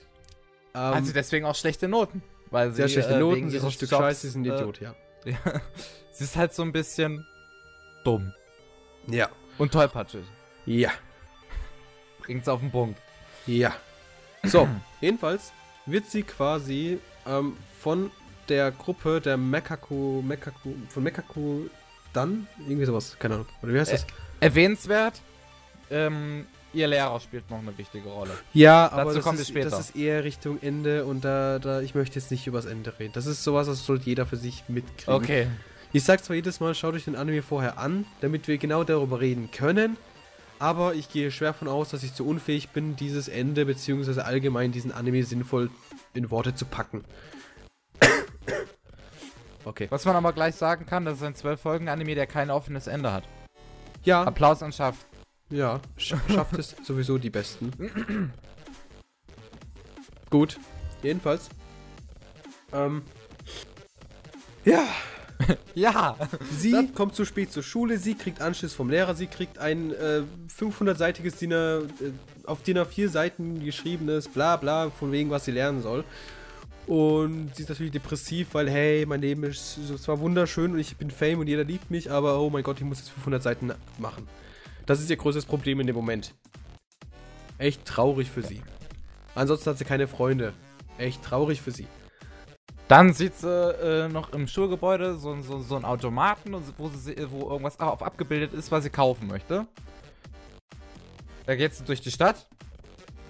Ähm, sie deswegen auch schlechte Noten. Weil sie, sehr schlechte äh, Noten, sie ist ein Stück Jobs, Scheiße, sie ist ein äh, Idiot, ja. Ja. Sie ist halt so ein bisschen dumm Ja. und tollpatschig. Ja. Bringt's auf den Punkt. Ja. So, jedenfalls wird sie quasi ähm, von der Gruppe der Mekaku, Mekaku, von Mekaku dann, irgendwie sowas, keine Ahnung. Oder wie heißt das? Erwähnenswert, ähm, ihr Lehrer spielt noch eine wichtige Rolle. Ja, Dazu aber das, wir ist, später. das ist eher Richtung Ende und da, da, ich möchte jetzt nicht übers Ende reden. Das ist sowas, das sollte jeder für sich mitkriegen. Okay. Ich sag zwar jedes Mal, schaut euch den Anime vorher an, damit wir genau darüber reden können, aber ich gehe schwer von aus, dass ich zu unfähig bin, dieses Ende bzw. allgemein diesen Anime sinnvoll in Worte zu packen. Okay. Was man aber gleich sagen kann, das ist ein 12-Folgen-Anime, der kein offenes Ende hat. Ja, Applaus an Schaft. ja, sch schafft es sowieso die Besten. Gut, jedenfalls. Ähm. Ja, Ja! Sie kommt zu spät zur Schule, sie kriegt Anschiss vom Lehrer, sie kriegt ein äh, 500-seitiges DIN äh, auf DIN A4 Seiten geschriebenes Bla bla, von wegen, was sie lernen soll. Und sie ist natürlich depressiv, weil, hey, mein Leben ist zwar wunderschön und ich bin Fame und jeder liebt mich, aber oh mein Gott, ich muss jetzt 500 Seiten machen. Das ist ihr größtes Problem in dem Moment. Echt traurig für sie. Ansonsten hat sie keine Freunde. Echt traurig für sie. Dann sieht sie äh, noch im Schulgebäude so, so, so einen Automaten, wo, sie, wo irgendwas auf abgebildet ist, was sie kaufen möchte. Da geht sie durch die Stadt.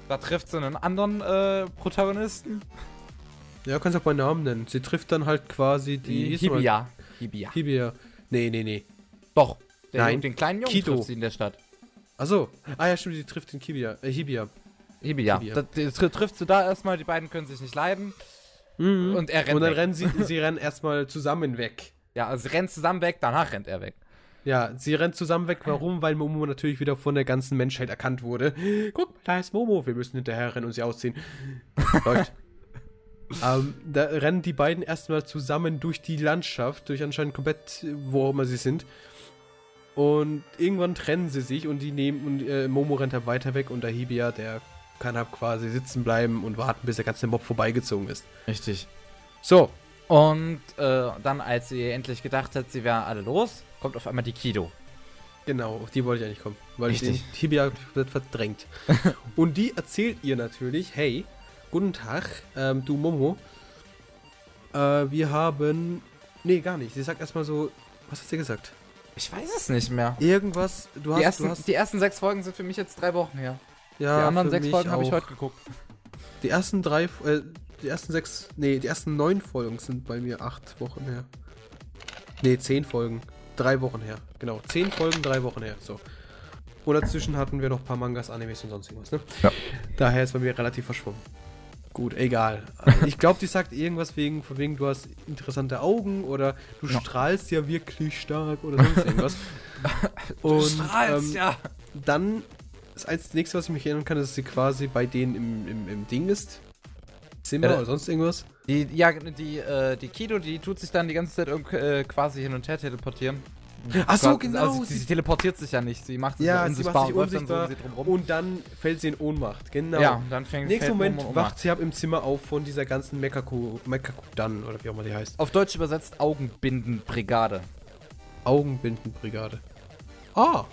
Da trifft sie einen anderen äh, Protagonisten. Ja, kannst auch bei Namen nennen. Sie trifft dann halt quasi die. Mal- Hibia. Hibia. Hibia. Nee, nee, nee. Doch. Der, Nein. Den kleinen Jungen Kido. trifft sie in der Stadt. Achso. Ah ja, stimmt, sie trifft den Kibia. Äh, Hibia. Hibia. Hibia. Da, die, tr- trifft sie da erstmal, die beiden können sich nicht leiden. Mhm. Und er rennt Und dann weg. rennen sie, sie rennen erstmal zusammen weg. Ja, also sie rennen zusammen weg, danach rennt er weg. Ja, sie rennen zusammen weg. Warum? Weil Momo natürlich wieder von der ganzen Menschheit erkannt wurde. Guck, da ist Momo. Wir müssen hinterher rennen und sie ausziehen. Läuft. Ähm, da rennen die beiden erstmal zusammen durch die Landschaft, durch anscheinend komplett, wo auch immer sie sind. Und irgendwann trennen sie sich und die nehmen und äh, Momo rennt halt weiter weg und der Hibia, der kann halt quasi sitzen bleiben und warten, bis der ganze Mob vorbeigezogen ist. Richtig. So, Und äh, dann, als sie endlich gedacht hat, sie wären alle los, kommt auf einmal die Kido. Genau, auf die wollte ich eigentlich kommen. Weil Richtig. ich den Tibia wird verdrängt. und die erzählt ihr natürlich, hey, guten Tag, ähm, du Momo. Äh, wir haben. Nee, gar nicht. Sie sagt erstmal so, was hat sie gesagt? Ich weiß es nicht mehr. Irgendwas, du hast, Die ersten, du hast die ersten sechs Folgen sind für mich jetzt drei Wochen her. ja, die anderen für sechs mich Folgen habe ich heute geguckt. Die ersten drei, äh, die ersten sechs, nee, die ersten neun Folgen sind bei mir acht Wochen her. Nee, zehn Folgen. Drei Wochen her. Genau, zehn Folgen, drei Wochen her. So. Und dazwischen hatten wir noch ein paar Mangas, Animes und sonst irgendwas, ne? Ja. Daher ist bei mir relativ verschwommen. Gut, egal. Ich glaube, die sagt irgendwas wegen, von wegen, du hast interessante Augen oder du Ja. strahlst ja wirklich stark oder sonst irgendwas. und ähm, ja. dann, das einzige nächste, was ich mich erinnern kann, ist, dass sie quasi bei denen im, im, im Ding ist. Zimmer Ja, da- oder sonst irgendwas. Die, ja, die, äh, die Kido, die tut sich dann die ganze Zeit irgend- äh, quasi hin und her teleportieren. Ach so, Quasi- genau, Also, sie, sie- sie teleportiert sich ja nicht. Sie macht sich Ja, ja, sie unsichtbar macht sich und unsichtbar so um sie drum rum. Und dann fällt sie in Ohnmacht. Genau. Ja, und dann fängt Nächsten Moment um. wacht sie ab im Zimmer auf von dieser ganzen Mekaku, Mekaku dann oder wie auch immer die heißt. Auf Deutsch übersetzt Augenbindenbrigade. Augenbindenbrigade. Ah!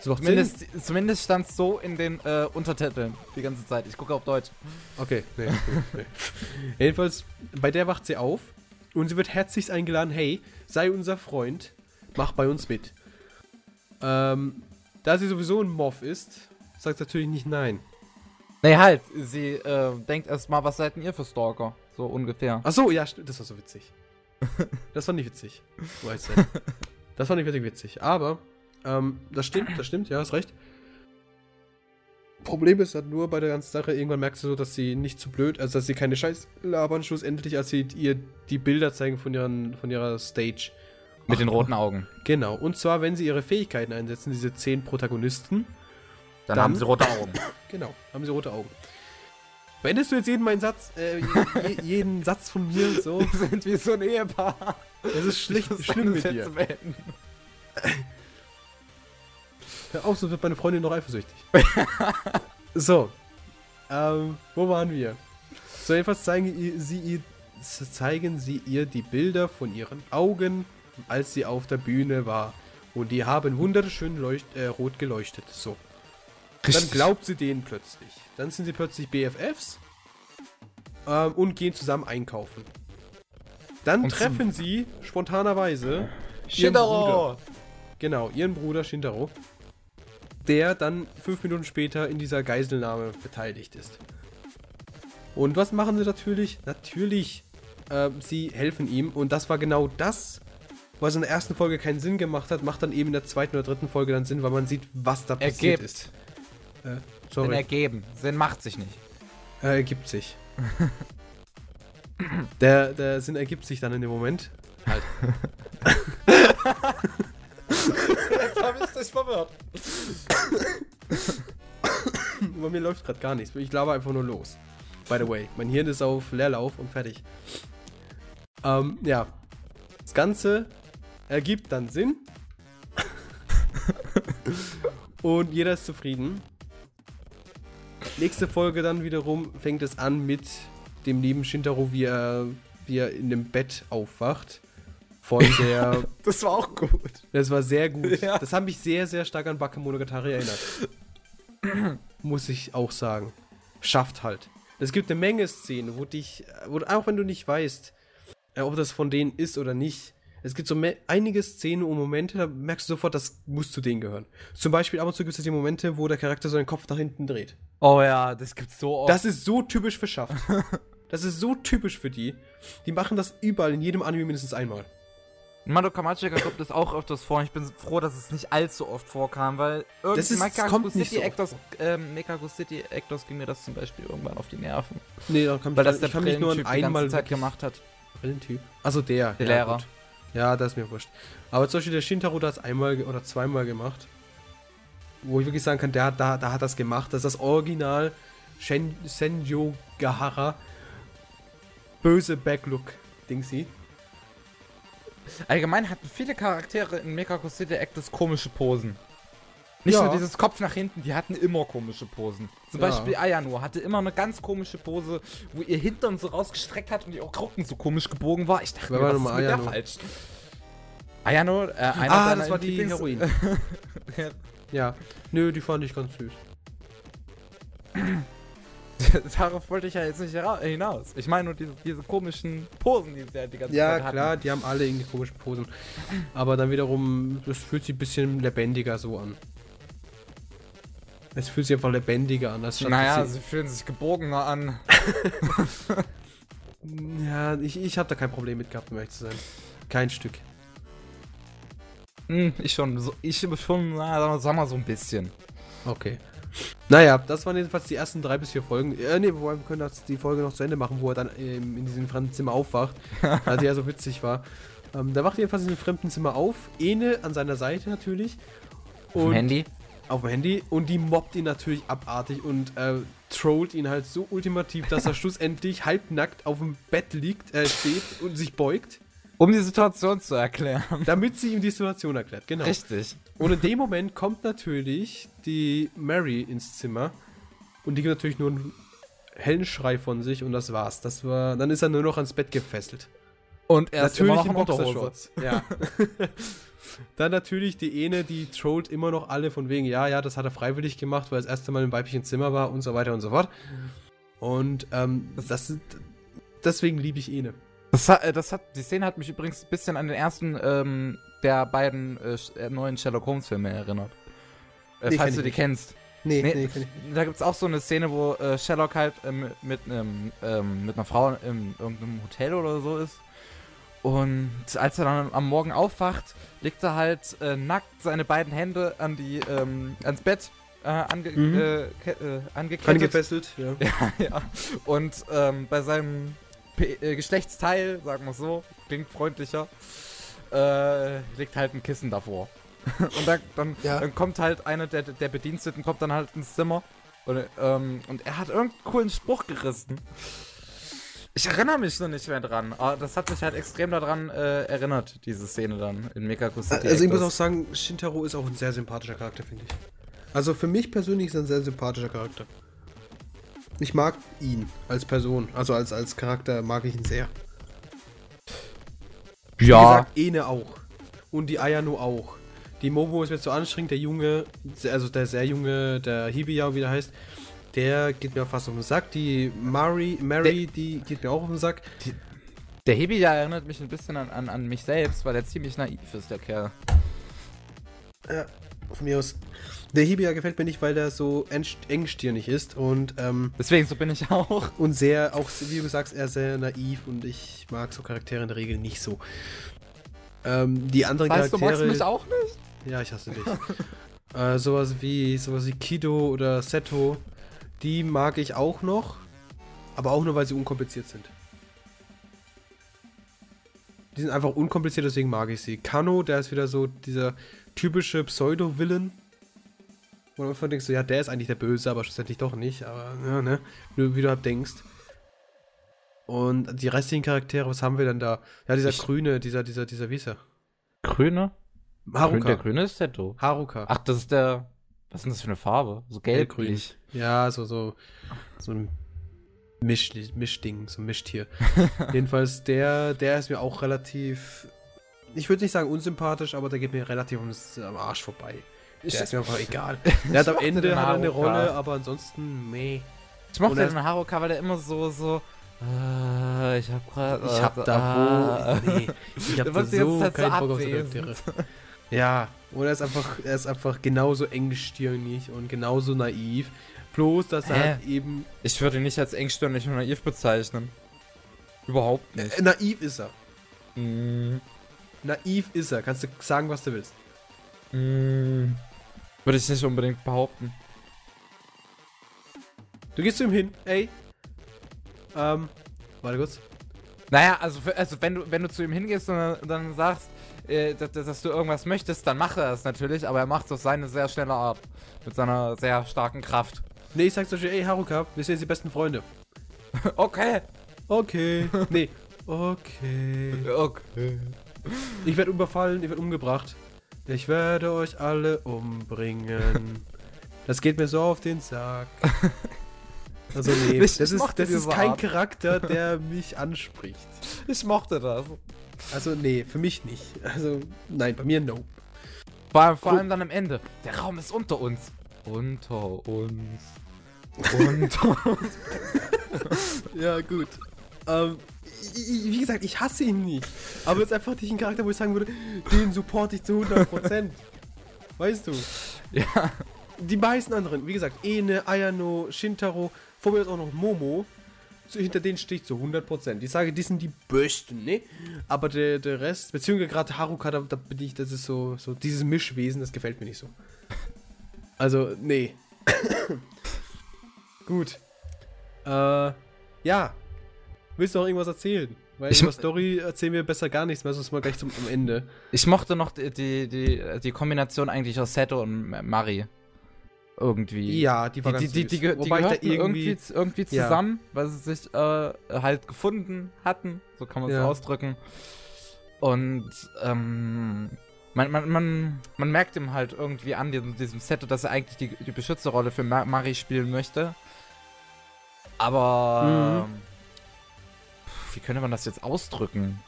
Zumindest, zumindest stand es so in den äh, Untertiteln die ganze Zeit. Ich gucke auf Deutsch. Okay, nee, nee, nee. Jedenfalls, bei der wacht sie auf und sie wird herzlichst eingeladen, hey, sei unser Freund, mach bei uns mit. Ähm, da sie sowieso ein Moff ist, sagt sie natürlich nicht nein. Nee, halt. Sie äh, denkt erstmal, was seid denn ihr für Stalker? So ungefähr. Ach so, ja, das war so witzig. Das fand ich witzig. Weißt du. Das fand ich wirklich witzig. Aber, ähm, das stimmt, das stimmt, ja, hast recht. Problem ist halt nur bei der ganzen Sache, irgendwann merkst du so, dass sie nicht zu blöd, also dass sie keine Scheiß labern, schlussendlich, als sie ihr die Bilder zeigen von, ihren, von ihrer Stage. Mit den roten Augen. Genau, und zwar, wenn sie ihre Fähigkeiten einsetzen, diese zehn Protagonisten, Dann, Dann- haben sie rote Augen. genau, haben sie rote Augen. Beendest du jetzt jeden meinen Satz, äh, je, jeden Satz von mir so? sind wie so ein Ehepaar. Das ist schlicht, Das schlimm mit dir. beenden. Hör auf, so wird meine Freundin noch eifersüchtig. so. Ähm, wo waren wir? So, jedenfalls zeigen sie ihr zeigen sie ihr die Bilder von ihren Augen, als sie auf der Bühne war. Und die haben wunderschön leucht, äh, rot geleuchtet. So. Dann glaubt sie denen plötzlich. Dann sind sie plötzlich BFFs ähm, und gehen zusammen einkaufen. Dann Und treffen sie spontanerweise ihren Shintaro! Bruder. Genau, ihren Bruder Shintaro, der dann fünf Minuten später in dieser Geiselnahme beteiligt ist. Und was machen sie natürlich? Natürlich, äh, sie helfen ihm und das war genau das, was in der ersten Folge keinen Sinn gemacht hat, macht dann eben in der zweiten oder dritten Folge dann Sinn, weil man sieht, was da passiert Ergibt. ist. Äh, Sinn sorry, ergeben. Sinn macht sich nicht. äh, ergibt sich. der, der Sinn ergibt sich dann in dem Moment. Halt. Jetzt hab ich dich verwirrt. Bei mir läuft gerade gar nichts. Ich laber einfach nur los. By the way, mein Hirn ist auf Leerlauf und fertig. Ähm, ja. Das Ganze ergibt dann Sinn. und jeder ist zufrieden. Nächste Folge dann wiederum fängt es an mit dem lieben Shintaro, wie er, wie er in dem Bett aufwacht. Von der. Das war auch gut. Das war sehr gut. Ja. Das hat mich sehr, sehr stark an Bakemonogatari erinnert. Muss ich auch sagen. Schafft halt. Es gibt eine Menge Szenen, wo dich, wo, auch wenn du nicht weißt, äh, ob das von denen ist oder nicht, es gibt so einige Szenen und Momente, da merkst du sofort, das muss zu denen gehören. Zum Beispiel ab und zu gibt es die Momente, wo der Charakter so den Kopf nach hinten dreht. Oh ja, das gibt's so oft. Das ist so typisch für Schaft. Das ist so typisch für die. Die machen das überall in jedem Anime mindestens einmal. In Madoka Magica kommt das auch öfters vor und ich bin froh, dass es nicht allzu oft vorkam, weil Das irgendwie ist- Mekago City so Actors, ähm, Mekago City Actors ging mir das zum Beispiel irgendwann auf die Nerven. Nee, da kann Weil das ich der kann mich nur einmal Zeit gemacht hat. Brillentyp. Also der. Der ja, Lehrer. gut. Ja, das ist mir wurscht. Aber zum Beispiel der Shintaro hat es einmal oder zweimal gemacht. Wo ich wirklich sagen kann, der, hat- da, da hat das gemacht. Das ist das Original Shen, Senjo Gahara. Böse Backlook. Dingsy. Allgemein hatten viele Charaktere in Mekago City Actors komische Posen. Nicht Ja. nur dieses Kopf nach hinten, die hatten immer komische Posen. Zum Ja. Beispiel Ayano hatte immer eine ganz komische Pose, wo ihr Hintern so rausgestreckt hat und ihr Rücken so komisch gebogen war. Ich dachte mir, was ist mit der Ayano? falsch? Ayano, äh, einer Ah, das war die Lieblings- Heroin. Ja. Nö, die fand ich ganz süß. Darauf wollte ich ja jetzt nicht hinaus. Ich meine nur diese, diese komischen Posen, die sie ja die ganze Ja, Zeit hatten. klar, die haben alle irgendwie komische Posen. Aber dann wiederum, das fühlt sich ein bisschen lebendiger so an. Es fühlt sich einfach lebendiger an. Als Naja, sie fühlen sich gebogener an. sie, ja, ich, ich habe da kein Problem mit gehabt, um ehrlich zu sein. Kein Stück. Hm, ich schon, so, ich schon, na, sag mal so ein bisschen. Okay. Naja, das waren jedenfalls die ersten drei bis vier Folgen. Äh, wobei wir können das die Folge noch zu Ende machen, wo er dann ähm, in diesem fremden Zimmer aufwacht, weil die ja so witzig war. Ähm, da wacht er jedenfalls in dem fremden Zimmer auf. Ene an seiner Seite natürlich. Dem Handy? Auf dem Handy. Und die mobbt ihn natürlich abartig und äh, trollt ihn halt so ultimativ, dass er schlussendlich halbnackt auf dem Bett liegt, äh, steht und sich beugt, Um die Situation zu erklären. damit sie ihm die Situation erklärt. Genau. Richtig. Und in dem Moment kommt natürlich die Mary ins Zimmer und die gibt natürlich nur einen hellen Schrei von sich und das war's. Das war, dann ist er nur noch ans Bett gefesselt. Und er ist natürlich immer noch in. Boxershorts. Ja. dann natürlich die Ene, die trollt immer noch alle von wegen, ja, ja, das hat er freiwillig gemacht, weil er das erste Mal im weiblichen Zimmer war und so weiter und so fort. Und ähm, das, deswegen liebe ich Ene. Das hat, äh, das hat, die Szene hat mich übrigens ein bisschen an den ersten ähm, der beiden äh, äh, neuen Sherlock Holmes Filme erinnert. Äh, Nee, falls du die nicht. kennst. Nee, Nee. ich- Da gibt es auch so eine Szene, wo äh, Sherlock halt ähm, mit, einem, ähm, mit einer Frau in irgendeinem Hotel oder so ist. Und als er dann am Morgen aufwacht, legt er halt äh, nackt seine beiden Hände an die, ähm, ans Bett äh, ange Mhm. äh, äh, angekettet. Angefesselt, ja. Ja, ja. Und ähm, bei seinem P äh, Geschlechtsteil, sagen wir so, klingt freundlicher, äh, liegt halt ein Kissen davor. und dann, dann, Ja. dann kommt halt einer der, der Bediensteten, kommt dann halt ins Zimmer und, ähm, und er hat irgendeinen coolen Spruch gerissen. Ich erinnere mich noch nicht mehr dran, aber das hat mich halt extrem daran äh, erinnert, diese Szene dann in Mekaku City. Also ich muss auch sagen, Shintaro ist auch ein sehr sympathischer Charakter, finde ich. Also für mich persönlich ist er ein sehr sympathischer Charakter. Ich mag ihn als Person, also als, als Charakter mag ich ihn sehr. Wie Ja. gesagt, Ene auch. Und die Ayano auch. Die Momo ist mir zu anstrengend, der Junge, also der sehr junge, der Hibiya, wie der heißt, der geht mir fast auf den Sack. Die Mari, Mary, die geht mir auch auf den Sack. Der Hibiya erinnert mich ein bisschen an, an, an mich selbst, weil er ziemlich naiv ist, der Kerl. Ja, von mir aus. Der Hibiya gefällt mir nicht, weil der so engst- engstirnig ist und, ähm, Deswegen, so bin ich auch. und sehr, auch wie du sagst, er sehr naiv und ich mag so Charaktere in der Regel nicht so. Ähm, die anderen Weißt du, Charaktere. magst du mich auch nicht? Ja, ich hasse dich. äh, sowas wie sowas wie Kido oder Seto, die mag ich auch noch, aber auch nur, weil sie unkompliziert sind. Die sind einfach unkompliziert, deswegen mag ich sie. Kano, der ist wieder so dieser typische Pseudo-Villain. Wo du einfach denkst, so, ja, der ist eigentlich der Böse, aber schlussendlich doch nicht. Aber, ja, ne? Wie, wie du halt denkst. Und die restlichen Charaktere, was haben wir denn da? Ja, dieser Ich- Grüne, dieser, dieser, dieser, wie ist er? Grüne? Grün, Haruka. der Grüne ist Seto. Haruka. Ach, das ist der. Was ist denn das für eine Farbe? So gelblich. Ja, so, so, so ein Misch, Mischding, so ein Mischtier. Jedenfalls, der, der ist mir auch relativ, ich würde nicht sagen unsympathisch, aber der geht mir relativ ums, am Arsch vorbei. Ich, Der ist mir einfach egal. Der hat am Ende hat eine. Rolle, aber ansonsten, meh. ich mochte den Haruka, weil der immer so, so. Äh, ich hab grad. Ich hab äh, da äh, wo, nee, ich hab da die so keinen Bock auf so abwesend. Charaktere. Ja, und er ist einfach, er ist einfach genauso engstirnig und genauso naiv. Bloß, dass er Hä? halt eben, Ich würde ihn nicht als engstirnig und naiv bezeichnen. Überhaupt nicht. äh, naiv ist er. Mm, Naiv ist er. Kannst du sagen, was du willst. mm, würde ich nicht unbedingt behaupten. Du gehst zu ihm hin, ey. Ähm, warte kurz. Naja, also, also wenn, du, wenn du zu ihm hingehst und dann sagst, äh, dass, dass du irgendwas möchtest, dann macht er es natürlich, aber er macht es auf seine sehr schnelle Art. Mit seiner sehr starken Kraft. Nee, ich sag zum Beispiel, ey, Haruka, wir sind jetzt die besten Freunde. Okay. Okay. nee. Okay. Okay. Ich werde überfallen, ich werde umgebracht. Ich werde euch alle umbringen. Das geht mir so auf den Sack. Also nee, Ich- das ist, das ist kein. Charakter, der mich anspricht. Ich mochte das. Also nee, für mich nicht. Also nein, bei mir no. Vor, allem- vor allem dann am Ende. Der Raum ist unter uns. Unter uns. Unter uns. Ja, gut. Ähm, wie gesagt, ich hasse ihn nicht. Aber es ist einfach nicht ein Charakter, wo ich sagen würde, den supporte ich zu 100%. weißt du? ja. Die meisten anderen, wie gesagt, Ene, Ayano, Shintaro, vor mir ist auch noch Momo. Hinter denen stehe ich zu 100%. Ich sage, die sind die Besten, ne? Aber der, der Rest, beziehungsweise gerade Haruka, da, da bin ich, das ist so, so, dieses Mischwesen, das gefällt mir nicht so. Also, nee. Gut. Äh, ja. Willst du noch irgendwas erzählen? Weil Ich- über Story erzählen wir besser gar nichts mehr, sonst mal gleich zum Ende. Ich mochte noch die, die, die, die Kombination eigentlich aus Seto und Mari. Irgendwie. Ja, die war Die, ganz die, die, die, die Wobei gehörten irgendwie, irgendwie, irgendwie Ja. zusammen, weil sie sich äh, halt gefunden hatten, so kann man es Ja. ausdrücken. Und ähm, man, man, man, man merkt ihm halt irgendwie an diesem, diesem Seto, dass er eigentlich die, die Beschützerrolle für Ma Mari spielen möchte. Aber Mhm. pf, wie könnte man das jetzt ausdrücken?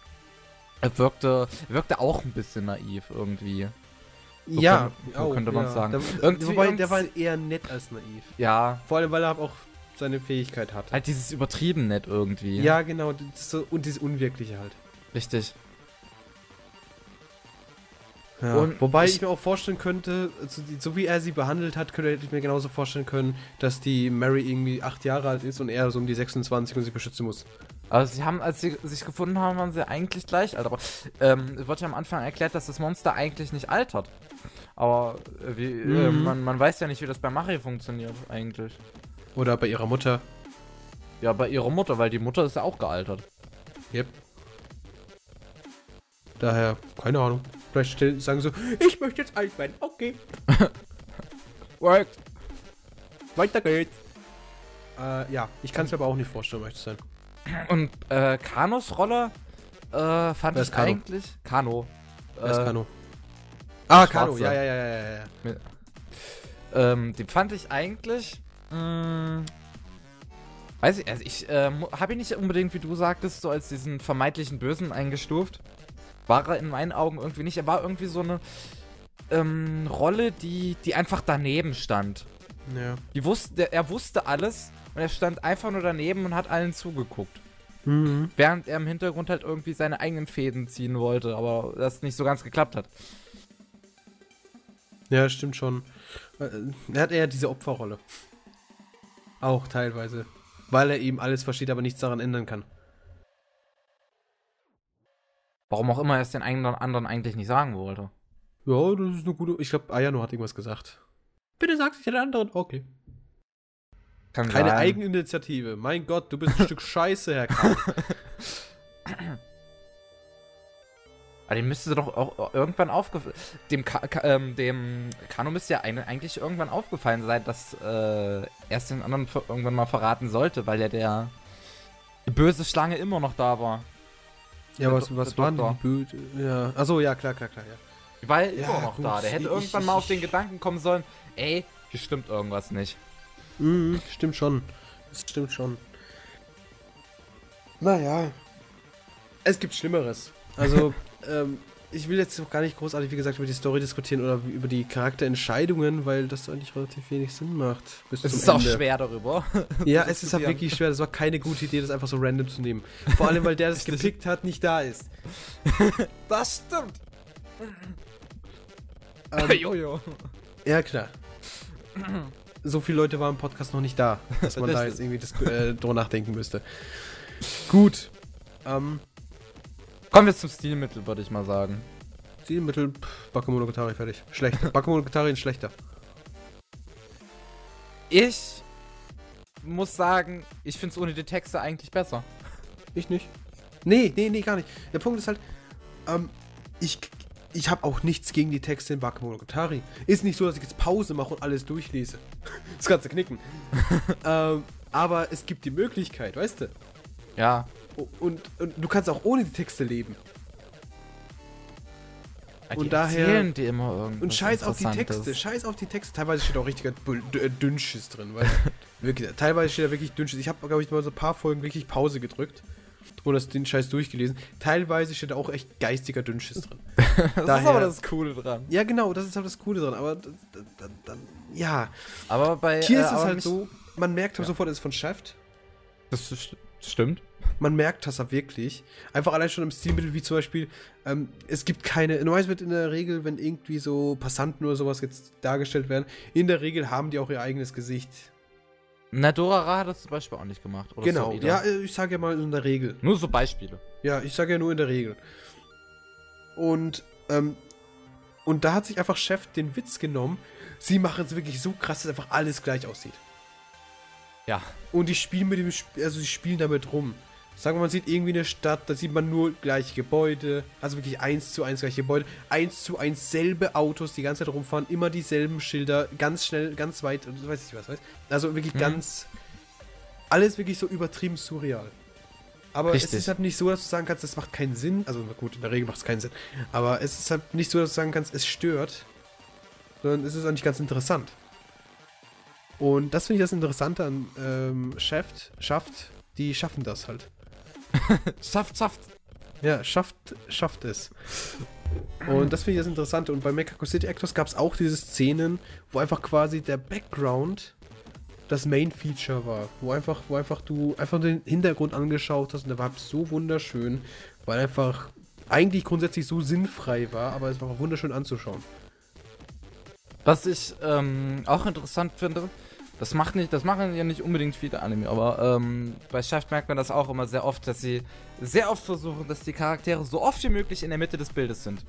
Er wirkte, er wirkte auch ein bisschen naiv irgendwie. So ja, könnte- so könnte man's sagen. Der, Irgendwie- wobei, der war eher nett als naiv. Ja, Vor allem, weil er auch seine Fähigkeit hat. halt dieses übertrieben nett irgendwie. Ja, genau. So, und dieses Unwirkliche halt. Richtig. Ja. Und Wobei ich, ich- mir auch vorstellen könnte, also die, so wie er sie behandelt hat, könnte hätte ich mir genauso vorstellen können, dass die Mary irgendwie acht Jahre alt ist und er so um die 26 und sie beschützen muss. Aber sie haben, als sie sich gefunden haben, waren sie eigentlich gleich alt. Aber ähm, es wird ja am Anfang erklärt, dass das Monster eigentlich nicht altert. Aber äh, wie, äh, Mhm. man, man weiß ja nicht, wie das bei Mario funktioniert eigentlich. Oder bei ihrer Mutter. Ja, bei ihrer Mutter, weil die Mutter ist ja auch gealtert. Yep. Daher, keine Ahnung. Vielleicht sagen so, ich möchte jetzt alt werden. Okay. Worked. Weiter geht's. Äh, ja, ich kann es mir aber auch nicht vorstellen, ehrlich zu sein. Und äh, Kanos Rolle äh, fand ich ist Kano? eigentlich. Kano. Wer ist Äh, Kano? Ah. Kano, ja, ja, ja, ja, ja, ja. Ähm, den fand ich eigentlich. Mh, weiß ich, also ich ähm, habe ihn nicht unbedingt, wie du sagtest, so als diesen vermeintlichen Bösen eingestuft. war er in meinen Augen irgendwie nicht. Er war irgendwie so eine ähm, Rolle, die, die einfach daneben stand. Ja. Die wusste, er wusste alles und er stand einfach nur daneben und hat allen zugeguckt. Mhm. Während er im Hintergrund halt irgendwie seine eigenen Fäden ziehen wollte, aber das nicht so ganz geklappt hat. Ja, stimmt schon. Äh, Er hat eher diese Opferrolle. Auch teilweise. Weil er eben alles versteht, aber nichts daran ändern kann. Warum auch immer er es den anderen, anderen eigentlich nicht sagen wollte. Ja, das ist eine gute. Ich glaube, Ayano hat irgendwas gesagt. Bitte sag's nicht den anderen. Okay. Kann Keine sein. Eigeninitiative. Mein Gott, du bist ein Stück Scheiße, Herr Kahn. Aber dem müsste doch auch irgendwann aufgefallen. Dem, Ka Ka ähm, dem Kano müsste ja eigentlich irgendwann aufgefallen sein, dass äh, er es den anderen irgendwann mal verraten sollte, weil ja der böse Schlange immer noch da war. ja, Der was, Do- was waren die Böde? Ja. Achso, ja, klar, klar, klar, ja. Die war ja immer noch gut, da. Der hätte ich- irgendwann ich- mal auf den Gedanken kommen sollen, ey, hier stimmt irgendwas nicht. Mhm, stimmt schon. Das stimmt schon. Naja. Es gibt Schlimmeres. Also, ähm, ich will jetzt noch gar nicht großartig, wie gesagt, über die Story diskutieren oder über die Charakterentscheidungen, weil das eigentlich relativ wenig Sinn macht. Es ist auch Ende. schwer darüber. Ja, es ist halt wirklich schwer. Das war keine gute Idee, das einfach so random zu nehmen. Vor allem, weil der das gepickt hat, nicht da ist. Das stimmt. Ähm, Jojo. ja, klar. So viele Leute waren im Podcast noch nicht da, dass man da jetzt irgendwie das, äh, drüber nachdenken müsste. Gut. Ähm, Kommen wir zum Stilmittel, würde ich mal sagen. Stilmittel, pff, Bakemonogatari, fertig. Schlecht. Bakemonogatari ist schlechter. Ich muss sagen, ich finde es ohne die Texte eigentlich besser. Ich nicht. Nee, nee, nee, gar nicht. Der Punkt ist halt, ähm, ich, ich habe auch nichts gegen die Texte in Bakemonogatari. Ist nicht so, dass ich jetzt Pause mache und alles durchlese. Das ganze Knicken. ähm, aber es gibt die Möglichkeit, weißt du? Ja. Und, und du kannst auch ohne die Texte leben. Und die daher- die immer irgendwas Und scheiß auf die. Texte, scheiß auf die Texte. Teilweise steht auch richtiger äh, Dünnschiss drin, weil wirklich, teilweise steht da wirklich Dünnschiss. Ich habe, glaube ich, mal so ein paar Folgen wirklich Pause gedrückt und das den Scheiß durchgelesen. Teilweise steht da auch echt geistiger Dünnschiss drin. Das ist Daher- aber das Coole dran. Ja, genau, das ist halt das Coole dran. Aber dann, ja, Aber bei hier äh, ist es aber halt so, man merkt halt Ja. sofort, es ist von Shaft. Das st- stimmt. Man merkt das halt wirklich. Einfach allein schon im Stilmittel, wie zum Beispiel, ähm, es gibt keine. Normalerweise wird in der Regel, wenn irgendwie so Passanten oder sowas jetzt dargestellt werden, in der Regel haben die auch ihr eigenes Gesicht. Na, Dorara hat das zum Beispiel auch nicht gemacht. Oder genau, Solida. ja, äh, ich sage ja mal in der Regel. Nur so Beispiele. Ja, ich sage ja nur in der Regel. Und, ähm, und da hat sich einfach Chef den Witz genommen, sie machen es wirklich so krass, dass einfach alles gleich aussieht. Ja. Und die spielen mit dem, Sp- also sie spielen damit rum. Sagen wir, man sieht irgendwie eine Stadt, da sieht man nur gleiche Gebäude, also wirklich eins zu eins gleiche Gebäude, eins zu eins selbe Autos, die ganze Zeit rumfahren, immer dieselben Schilder, ganz schnell, ganz weit, und weiß ich was, weiß. Also wirklich Mhm. ganz, alles wirklich so übertrieben surreal. Aber es Richtig. ist halt nicht so, dass du sagen kannst, das macht keinen Sinn. Also gut, in der Regel macht es keinen Sinn. Aber es ist halt nicht so, dass du sagen kannst, es stört. Sondern es ist eigentlich ganz interessant. Und das finde ich das Interessante an ähm, Shaft, Schafft. Die schaffen das halt. Schafft, schafft. Ja, schafft, schafft es. Und das finde ich das Interessante. Und bei Mekako City Actors gab es auch diese Szenen, wo einfach quasi der Background das Main-Feature war. Wo einfach, wo einfach du einfach den Hintergrund angeschaut hast und der war so wunderschön, weil einfach eigentlich grundsätzlich so sinnfrei war, aber es war auch wunderschön anzuschauen. Was ich ähm, auch interessant finde, das macht nicht, das machen ja nicht unbedingt viele Anime, aber ähm, bei Shaft merkt man das auch immer sehr oft, dass sie sehr oft versuchen, dass die Charaktere so oft wie möglich in der Mitte des Bildes sind.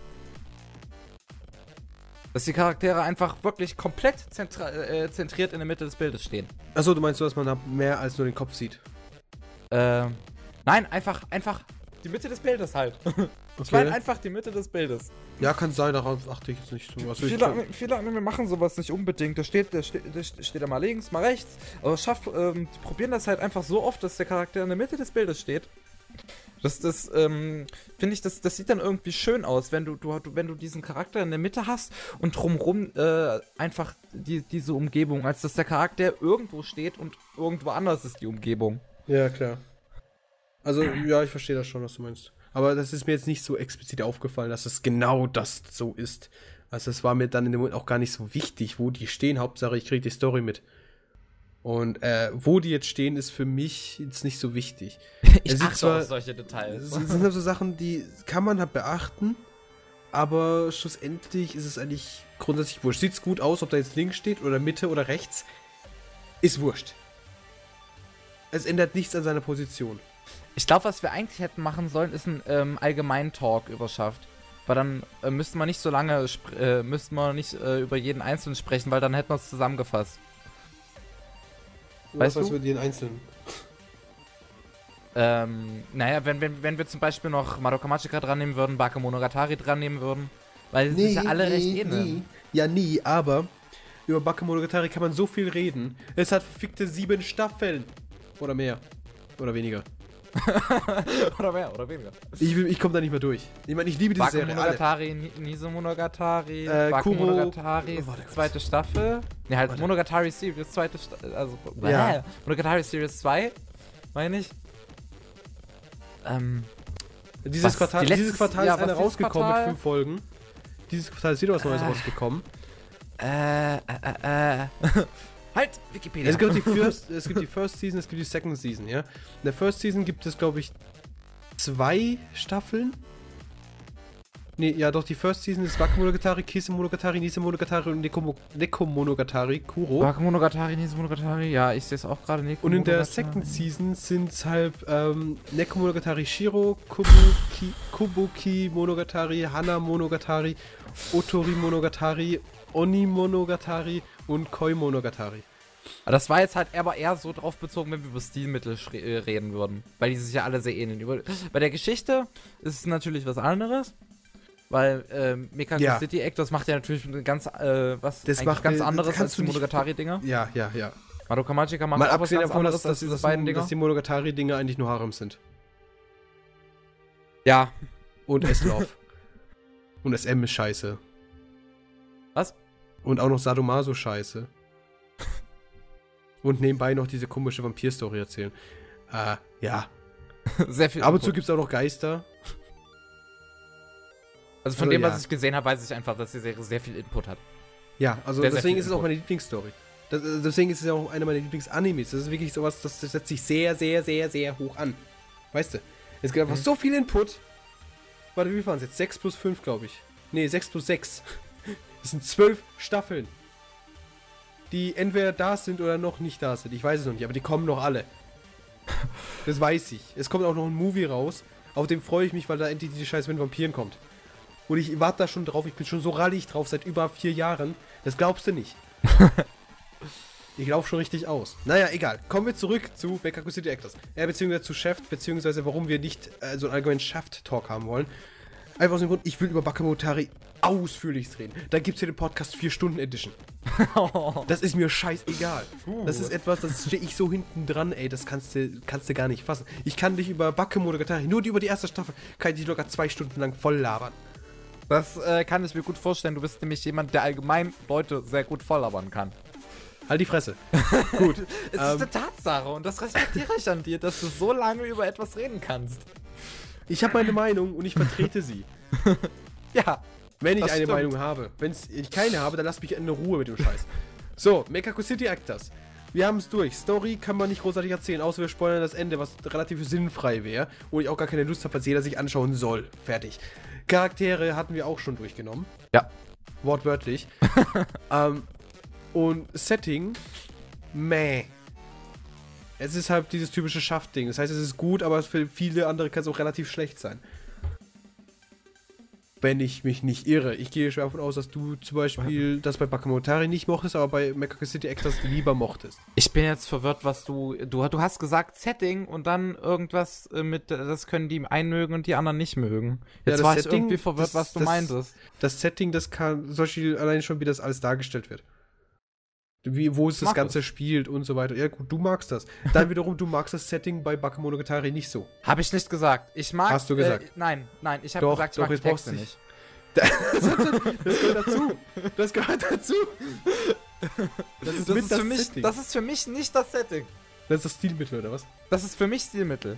Dass die Charaktere einfach wirklich komplett äh, zentriert in der Mitte des Bildes stehen. Achso, du meinst so, dass man da mehr als nur den Kopf sieht? Ähm, nein, einfach, einfach die Mitte des Bildes halt. Ich meine einfach die Mitte des Bildes. Ja, kann sein, darauf achte ich jetzt nicht so. Also Viele, viele Anime machen sowas nicht unbedingt. Da steht, da steht, da steht er mal links, mal rechts. Aber schafft, ähm, die probieren das halt einfach so oft, dass der Charakter in der Mitte des Bildes steht. Das, das, ähm, finde ich, das, das sieht dann irgendwie schön aus, wenn du, du, wenn du diesen Charakter in der Mitte hast und drumrum äh, einfach die, diese Umgebung, als dass der Charakter irgendwo steht und irgendwo anders ist die Umgebung. ja, klar. Also, ja, ich verstehe das schon, was du meinst. Aber das ist mir jetzt nicht so explizit aufgefallen, dass es genau das so ist. Also es war mir dann in dem Moment auch gar nicht so wichtig, wo die stehen. Hauptsache, ich kriege die Story mit. Und äh, wo die jetzt stehen, ist für mich jetzt nicht so wichtig. Ich achte zwar- auf solche Details. Das sind halt so Sachen, die kann man halt beachten, aber schlussendlich ist es eigentlich grundsätzlich wurscht. Sieht's gut aus, ob da jetzt links steht oder Mitte oder rechts, ist wurscht. Es ändert nichts an seiner Position. Ich glaube, was wir eigentlich hätten machen sollen, ist ein ähm, Allgemein-Talk über Schaft. Weil dann äh, müsste man nicht so lange, äh, müsste man nicht äh, über jeden Einzelnen sprechen, weil dann hätten wir es zusammengefasst. Weißt was du? wir den Einzelnen. Ähm, naja, wenn, wenn, wenn wir zum Beispiel noch Madoka Magica dran nehmen würden, Bakemonogatari dran nehmen würden, weil sie sich ja alle recht ähneln. Ja, nie, aber über Bakemonogatari kann man so viel reden. Es hat verfickte sieben Staffeln. Oder mehr. Oder weniger. oder mehr, oder weniger. Ich, ich komme da nicht mehr durch. Ich meine, ich liebe diese Serie. Alle. Bakemonogatari, Ni- Niso-Monogatari, Äh, Bakemonogatari, Kuro- Oh, warte kurz. zweite Staffel. Ne, halt Warte. Monogatari Series, zweite Staffel, also, Ja. Bäh. Monogatari Series 2, meine ich. Ähm, Dieses Was, Quartal, die letztes- dieses Quartal ja, ist eine rausgekommen Quartal? mit fünf Folgen. Dieses Quartal ist wieder was Neues Äh. rausgekommen. äh, äh, äh, äh. Halt, Wikipedia. Es gibt, die First, es gibt die First Season, es gibt die Second Season, ja. In der First Season gibt es, glaube ich, zwei Staffeln. Nee, ja doch, die First Season ist Bakemonogatari, Kisemonogatari, Nisemonogatari und Nekomo- Nekomonogatari, Kuro. Bakemonogatari, Niso-Monogatari, ja, ich sehe es auch gerade nicht. Und in der Second Season sind es halt ähm, Nekomonogatari Shiro, Kubuki, Kubuki Monogatari, Hana Monogatari, Otori Monogatari, Oni Monogatari und Koi Monogatari. Aber das war jetzt halt aber eher so drauf bezogen, wenn wir über Stilmittel äh, reden würden. Weil die sich ja alle sehr ähneln. Über bei der Geschichte ist es natürlich was anderes. Weil ähm, Meka Ja. City Act, das macht ja natürlich ganz, äh, was Das macht ganz anderes als die Monogatari-Dinger. Ja, ja, ja. Madoka Magica macht Mal auch was abgesehen ganz davon, anderes dass, als diese dass, beiden dass Dinger. die Monogatari-Dinger eigentlich nur Harems sind. Ja. Und S-Love. und SM ist scheiße. Was? Und auch noch Sadomaso scheiße. und nebenbei noch diese komische Vampir-Story erzählen. Äh, ja. sehr viel. Ab und zu gibt es auch noch Geister. Also von Also, dem, ja. was ich gesehen habe, weiß ich einfach, dass die Serie sehr viel Input hat. Ja, also Sehr, sehr deswegen viel ist es auch meine Lieblingsstory. Das, äh, deswegen ist es ja auch eine meiner Lieblingsanimes. Das ist wirklich sowas, das setzt sich sehr, sehr, sehr, sehr hoch an. Weißt du? Es gibt einfach Mhm. so viel Input. Warte, wie waren es jetzt? 6 plus 5, glaube ich. Nee, 6 plus 6. Das sind 12 Staffeln. Die entweder da sind oder noch nicht da sind. Ich weiß es noch nicht, aber die kommen noch alle. Das weiß ich. Es kommt auch noch ein Movie raus. Auf dem freue ich mich, weil da endlich die Scheiße mit Vampiren kommt. Und ich warte da schon drauf. Ich bin schon so rallig drauf seit über vier Jahren. Das glaubst du nicht. ich laufe schon richtig aus. Naja, egal. Kommen wir zurück zu Bekaku City Actors. Äh, beziehungsweise zu Chef, beziehungsweise warum wir nicht äh, so einen allgemeinen Shaft-Talk haben wollen. Einfach aus dem Grund, ich will über Bakamotari ausführlich reden. Da gibt es hier den Podcast 4-Stunden-Edition. Das ist mir scheißegal. Das ist etwas, das stehe ich so hinten dran, ey, das kannst du, kannst du gar nicht fassen. Ich kann dich über Bakemonogatari, nur die über die erste Staffel, kann ich dich locker zwei Stunden lang voll labern. Das äh, kann ich mir gut vorstellen. Du bist nämlich jemand, der allgemein Leute sehr gut volllabern kann. Halt die Fresse. Gut. Es Ähm, ist eine Tatsache und das respektiere ich an dir, dass du so lange über etwas reden kannst. Ich habe meine Meinung und ich vertrete sie. Ja. Wenn ich Das eine stimmt. Meinung habe. Wenn ich keine habe, dann lass mich in Ruhe mit dem Scheiß. So, Mekako City Actors. Wir haben es durch. Story kann man nicht großartig erzählen, außer wir spoilern das Ende, was relativ sinnfrei wäre. Wo ich auch gar keine Lust habe, was jeder sich anschauen soll. Fertig. Charaktere hatten wir auch schon durchgenommen. Ja. Wortwörtlich. ähm, und Setting, meh. Es ist halt dieses typische Schaffding. Das heißt, es ist gut, aber für viele andere kann es auch relativ schlecht sein. Wenn ich mich nicht irre. Ich gehe schwer davon aus, dass du zum Beispiel das bei Bakamotari nicht mochtest, aber bei Mekaka City Actors lieber mochtest. Ich bin jetzt verwirrt, was du. Du, du hast gesagt Setting und dann irgendwas äh, mit, das können die einen mögen und die anderen nicht mögen. Ja, Jetzt das war ich Setting, irgendwie verwirrt, das- was du das- meintest. Das Setting, das kann, zum Beispiel allein schon, wie das alles dargestellt wird. Wie, wo es das Ganze es. spielt und so weiter. Ja, gut, du magst das. Dann wiederum, du magst das Setting bei Bakemonogatari nicht so. Habe ich nicht gesagt. Ich mag. Hast du gesagt. Äh, nein, nein, ich habe gesagt, ich doch, mag jetzt Texte nicht. Das gehört dazu. Das gehört dazu. Das ist Das ist, das für mich, das ist für mich nicht das Setting. das ist das Stilmittel, oder was? Das ist für mich Stilmittel.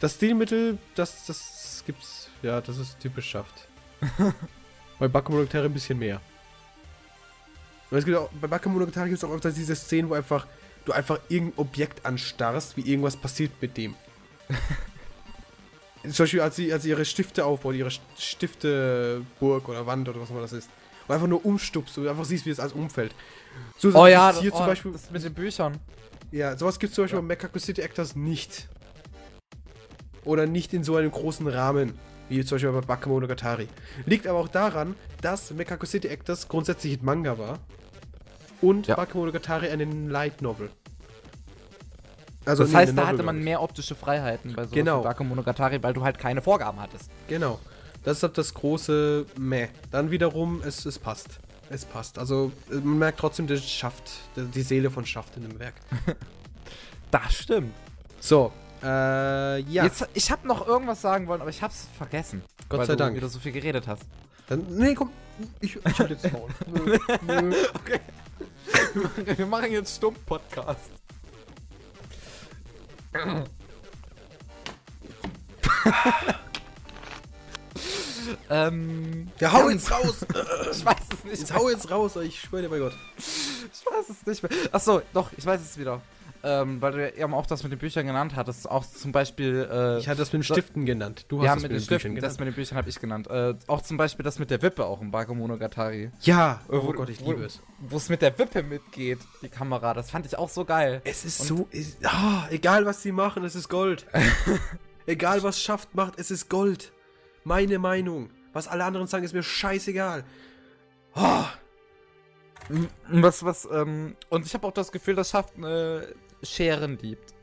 Das Stilmittel, das, das gibt's, ja, das ist typisch Schaft. bei Bakemonogatari ein bisschen mehr. Und es gibt auch, bei Bakemonogatari gibt es auch öfter diese Szenen, wo einfach du einfach irgendein Objekt anstarrst, wie irgendwas passiert mit dem. Zum Beispiel, als sie, als sie ihre Stifte aufbaut, ihre Stifteburg oder Wand oder was immer das ist. Und einfach nur umstupst und einfach siehst, wie es alles umfällt. So oh ja, hier oh, zum Beispiel. Das mit den Büchern. Ja, sowas gibt es zum Beispiel ja. bei City Actors nicht. Oder nicht in so einem großen Rahmen, wie zum Beispiel bei Bakemonogatari. Liegt aber auch daran, dass Mekaku City Actors grundsätzlich ein Manga war und ja. Bakemonogatari einen Light Novel. Also das nee, heißt, da hatte man mehr optische Freiheiten bei so genau. Bakemonogatari, weil du halt keine Vorgaben hattest. Genau. Das ist halt das große Meh. Dann wiederum, es, es passt. Es passt. Also man merkt trotzdem, das schafft, die Seele von Schaft in dem Werk. das stimmt. So, äh, ja. Jetzt, ich habe noch irgendwas sagen wollen, aber ich hab's vergessen. Gott sei du Dank. wieder so viel geredet hast. Dann, nee, komm. Ich, ich hab jetzt Maul. okay. Wir machen jetzt Stumpf-Podcast. ähm, ja, hau jetzt raus! ich weiß es nicht. Jetzt hau jetzt raus, ich schwöre dir bei Gott. Ich weiß es nicht mehr. Achso, doch, ich weiß es wieder ähm, weil du eben auch das mit den Büchern genannt hattest, auch zum Beispiel. Äh, ich hatte das mit den Stiften so, genannt. Du hast ja, das mit, den, den Stiften, Büchern das mit den Büchern habe ich genannt. Äh, auch zum Beispiel das mit der Wippe auch im Bakemonogatari. Ja, oh, oh Gott, ich liebe es. Wo es mit der Wippe mitgeht, die Kamera, das fand ich auch so geil. Es ist Und so, ist, oh, egal was sie machen, es ist Gold. egal was Schaft macht, es ist Gold. Meine Meinung. Was alle anderen sagen, ist mir scheißegal. Oh. Was, was, ähm, und ich habe auch das Gefühl, das schafft eine Scheren liebt.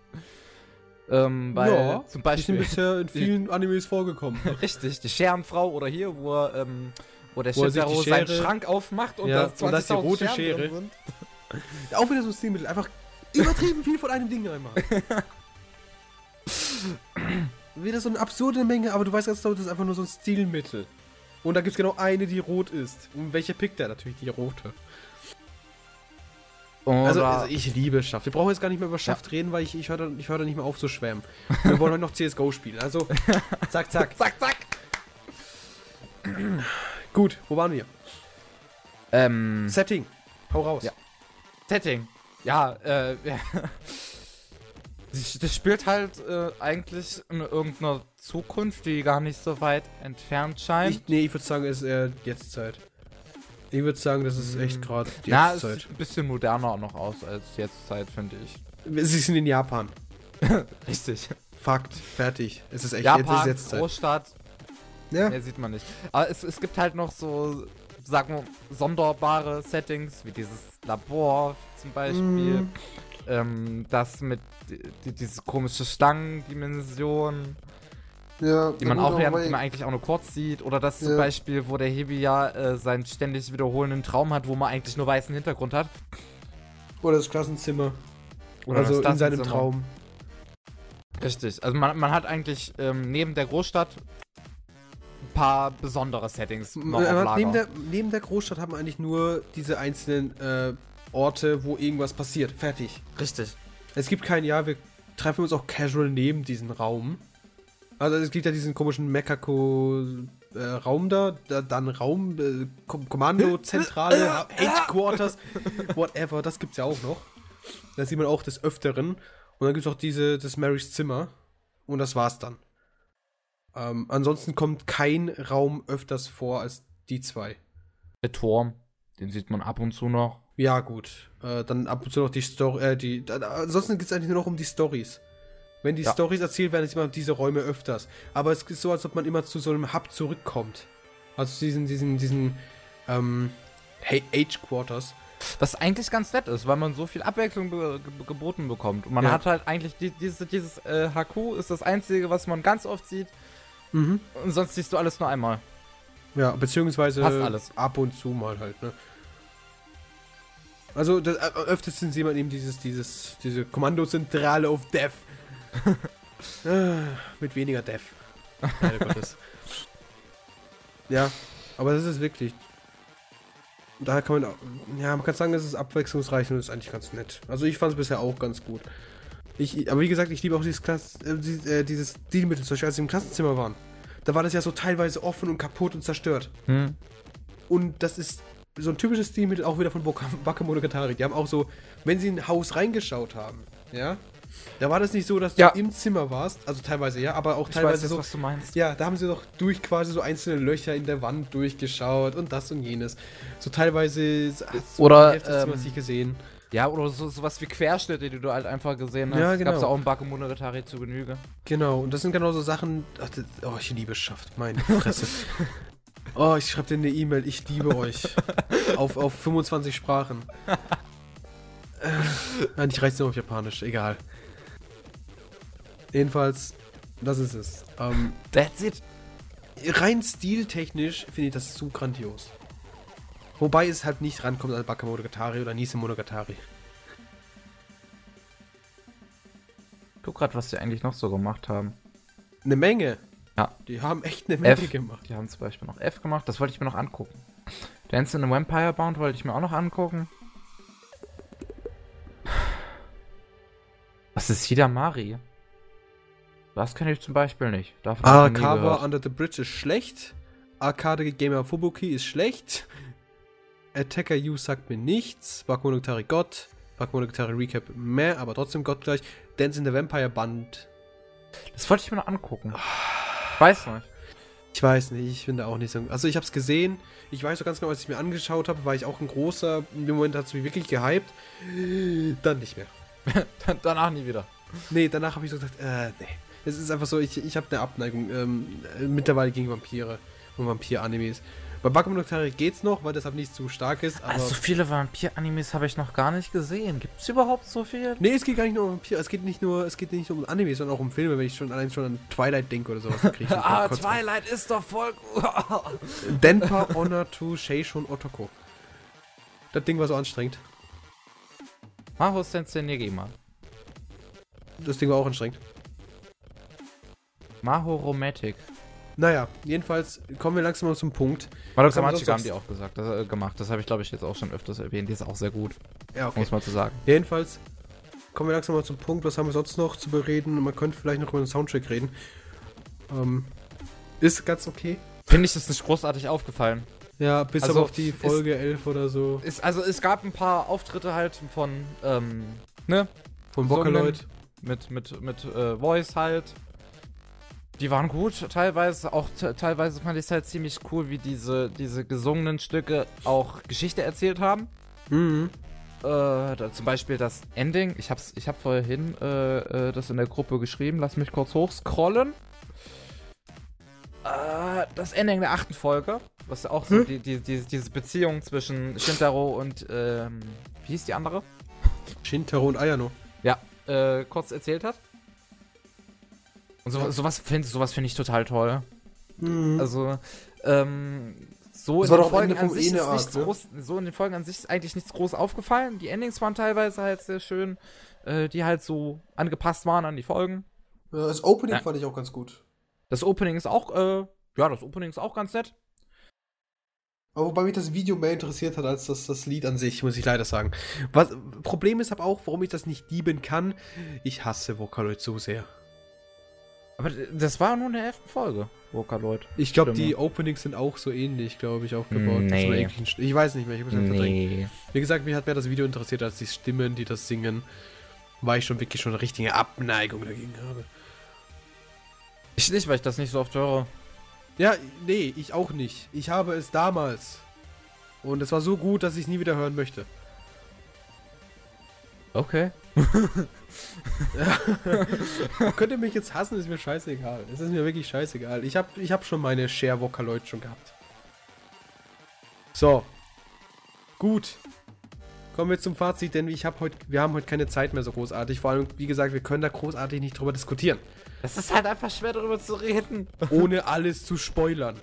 Ähm, weil ja, zum Beispiel. Die sind bisher in vielen Animes vorgekommen. Richtig, die Scherenfrau oder hier, wo er, ähm, wo der Shintaro seinen Schrank aufmacht und ja, da ist die rote Schere. ja, auch wieder so ein Stilmittel. Einfach übertrieben viel von einem Ding einmal. wieder so eine absurde Menge, aber du weißt ganz genau, das ist einfach nur so ein Stilmittel. Und da gibt es genau eine, die rot ist. Und welche pickt er? Natürlich die rote. Also, also, ich liebe Schaft. Wir brauchen jetzt gar nicht mehr über Schaft ja. reden, weil ich, ich höre ich hör da nicht mehr auf zu schwärmen. Wir wollen heute noch CSGO spielen. Also, zack, zack. zack, zack. Gut, wo waren wir? Ähm. Setting. Hau raus. Ja. Setting. Ja, äh, ja. Das spielt halt äh, eigentlich in irgendeiner Zukunft, die gar nicht so weit entfernt scheint. Ich, nee, ich würde sagen, es ist eher Jetztzeit. Ich würde sagen, das ist echt gerade die Na, es sieht ein bisschen moderner noch aus als Jetztzeit, finde ich. Sie sind in Japan. Richtig. Fakt, fertig. Es ist echt Japan, jetzt Jetztzeit. Großstadt. Ja. Mehr sieht man nicht. Aber es, es gibt halt noch so, sagen wir, sonderbare Settings, wie dieses Labor zum Beispiel. Mm. Ähm, das mit die, diese komische Stangendimension. Ja, die man auch, während, die man eigentlich auch nur kurz sieht. Oder das ja. zum Beispiel, wo der Hebi ja äh, seinen ständig wiederholenden Traum hat, wo man eigentlich nur weißen Hintergrund hat. Oder das Klassenzimmer. Oder also das in seinem Traum. Richtig. Also man, man hat eigentlich ähm, neben der Großstadt ein paar besondere Settings noch auf neben, der, neben der Großstadt haben wir eigentlich nur diese einzelnen äh, Orte, wo irgendwas passiert. Fertig. Richtig. Es gibt kein Ja, wir treffen uns auch casual neben diesen Raum. Also es gibt ja diesen komischen Mekako-Raum äh, da, da, dann Raum, äh, Kommandozentrale, Headquarters, whatever, das gibt's ja auch noch. Da sieht man auch des Öfteren. Und dann gibt's auch diese, das Marys Zimmer. Und das war's dann. Ähm, ansonsten kommt kein Raum öfters vor als die zwei. Der Turm, den sieht man ab und zu noch. Ja, gut. Äh, dann ab und zu noch die Story, äh, die. Da, ansonsten geht's eigentlich nur noch um die Stories. Wenn die ja. Stories erzählt werden, sieht man diese Räume öfters. Aber es ist so, als ob man immer zu so einem Hub zurückkommt. Also zu diesen, diesen, diesen, ähm, hey, Age-Quarters. Was eigentlich ganz nett ist, weil man so viel Abwechslung be ge geboten bekommt. Und man ja. hat halt eigentlich die, dieses, dieses äh, HQ ist das einzige, was man ganz oft sieht. Mhm. Und sonst siehst du alles nur einmal. Ja, beziehungsweise alles. ab und zu mal halt, ne? Also das, äh, öfters sieht man eben dieses, dieses, diese Kommandozentrale auf Death. Mit weniger Death. ja, aber das ist wirklich. Daher kann man. Ja, man kann sagen, es ist abwechslungsreich und ist eigentlich ganz nett. Also ich fand es bisher auch ganz gut. Ich, aber wie gesagt, ich liebe auch dieses, Klass, äh, dieses, äh, dieses Stilmittel, zum Beispiel als sie im Klassenzimmer waren. Da war das ja so teilweise offen und kaputt und zerstört. Hm. Und das ist so ein typisches Stilmittel auch wieder von Bakemonogatari. Die haben auch so, wenn sie in ein Haus reingeschaut haben, ja, da war das nicht so, dass du Ja. im Zimmer warst, also teilweise ja, aber auch Ich weiß teilweise jetzt, so, was du meinst. ja, da haben sie doch durch quasi so einzelne Löcher in der Wand durchgeschaut und das und jenes. So teilweise so Oder, die ähm, Zimmers nicht gesehen. Ja, oder so, sowas wie Querschnitte, die du halt einfach gesehen hast. Ja, genau. Gab's auch im Bakemonogatari zu Genüge. Genau, und das sind genau so Sachen. Ach, das, oh, ich liebe es schafft, meine Fresse. oh, ich schreibe dir eine E-Mail, ich liebe euch. auf, auf 25 Sprachen. Äh, nein, ich reiß nur auf Japanisch, egal. Jedenfalls, das ist es. Ähm, That's it. rein stiltechnisch finde ich das zu grandios. Wobei es halt nicht rankommt an Bakemonogatari oder Nise Monogatari. Guck grad, was die eigentlich noch so gemacht haben. Eine Menge. Ja. Die haben echt eine Menge F. gemacht. Die haben zum Beispiel noch F gemacht, das wollte ich mir noch angucken. Dance in the Vampire Bound wollte ich mir auch noch angucken. Was ist Hidamari? Das kenne ich zum Beispiel nicht. Davon gehört. Under the Bridge ist schlecht. Arcade Gamer Fubuki ist schlecht. Attacker U sagt mir nichts. Bakemonogatari Gott. Bakemonogatari Recap mehr, aber trotzdem Gott gleich. Dance in the Vampire Band. Das wollte ich mir noch angucken. Ich weiß nicht. Ich weiß nicht, ich finde auch nicht so. Also ich habe es gesehen. Ich weiß so ganz genau, als ich mir angeschaut habe, war ich auch ein großer. Dem Moment hat es mich wirklich gehypt. Dann nicht mehr. Danach nie wieder. Nee, danach habe ich so gesagt, äh, nee. Es ist einfach so, ich, ich habe eine Abneigung ähm, äh, mittlerweile gegen Vampire und Vampir-Animes. Bei Bakemonogatari geht's noch, weil das halt nicht zu stark ist, aber... Also so viele Vampir-Animes habe ich noch gar nicht gesehen. Gibt es überhaupt so viel? nee, es geht gar nicht nur um Vampire, es geht nicht nur, es geht nicht nur um Animes, sondern auch um Filme, wenn ich schon allein schon an Twilight denke oder sowas, dann krieg ich schon ah, Twilight ist doch voll. Denpa Honor to Sheishun Otoko. Das Ding war so anstrengend. Maho Sensei Negima. Das Ding war auch anstrengend. Maho Romantic. Naja, jedenfalls kommen wir langsam mal zum Punkt. Madoka Was haben die auch gesagt, das, äh, gemacht. Das habe ich, glaube ich, jetzt auch schon öfters erwähnt. Die ist auch sehr gut, Ja, um es mal zu sagen. Jedenfalls kommen wir langsam mal zum Punkt, was haben wir sonst noch zu bereden? Man könnte vielleicht noch über den Soundtrack reden. Ähm, ist ganz okay. Finde ich, das nicht großartig aufgefallen. Ja, bis Also, auf die ist- Folge 11 oder so. Ist, also es gab ein paar Auftritte halt von, ähm, ne? Von Vocaloid. Mit, mit, mit äh, Voice halt. Die waren gut, teilweise. Auch te- teilweise fand ich es halt ziemlich cool, wie diese, diese gesungenen Stücke auch Geschichte erzählt haben. Mhm. Äh, da, zum Beispiel das Ending. Ich hab's, ich hab vorhin äh, äh, das in der Gruppe geschrieben. Lass mich kurz hochscrollen. Äh, das Ending der achten Folge, was ja auch so Hm? die, die, die, diese Beziehung zwischen Shintaro und ähm, wie hieß die andere? Shintaro und Ayano. Ja, äh, kurz erzählt hat. Und so, Ja. sowas finde sowas find ich total toll. Mhm. Also, ähm, so Das in war den Folgen an sich ist nichts ne? groß, so in den Folgen an sich ist eigentlich nichts groß aufgefallen. Die Endings waren teilweise halt sehr schön, äh, die halt so angepasst waren an die Folgen. Ja, das Opening Ja. fand ich auch ganz gut. Das Opening ist auch, äh, ja, das Opening ist auch ganz nett. Aber wobei mich das Video mehr interessiert hat als das, das Lied an sich, muss ich leider sagen. Was, Problem ist aber auch, warum ich das nicht lieben kann. Ich hasse Vocaloid so sehr. Aber das war nur in der elften Folge, Vocaloid. Ich glaube, die Openings sind auch so ähnlich, glaube ich, aufgebaut. Das Nee. Ich weiß nicht mehr, ich muss einfach verdrängen. Nee. Wie gesagt, mich hat mehr das Video interessiert als die Stimmen, die das singen. Weil ich schon wirklich schon eine richtige Abneigung dagegen habe. Ich nicht, weil ich das nicht so oft höre. Ja, nee, ich auch nicht. Ich habe es damals. Und es war so gut, dass ich es nie wieder hören möchte. Okay. Könnt ihr mich jetzt hassen, ist mir scheißegal. Es ist mir wirklich scheißegal. Ich habe ich hab schon meine Share Vocaloid schon gehabt. So. Gut. Kommen wir zum Fazit, denn ich hab heut, wir haben heute keine Zeit mehr so großartig. Vor allem, wie gesagt, wir können da großartig nicht drüber diskutieren. Das ist halt einfach schwer darüber zu reden. Ohne alles zu spoilern.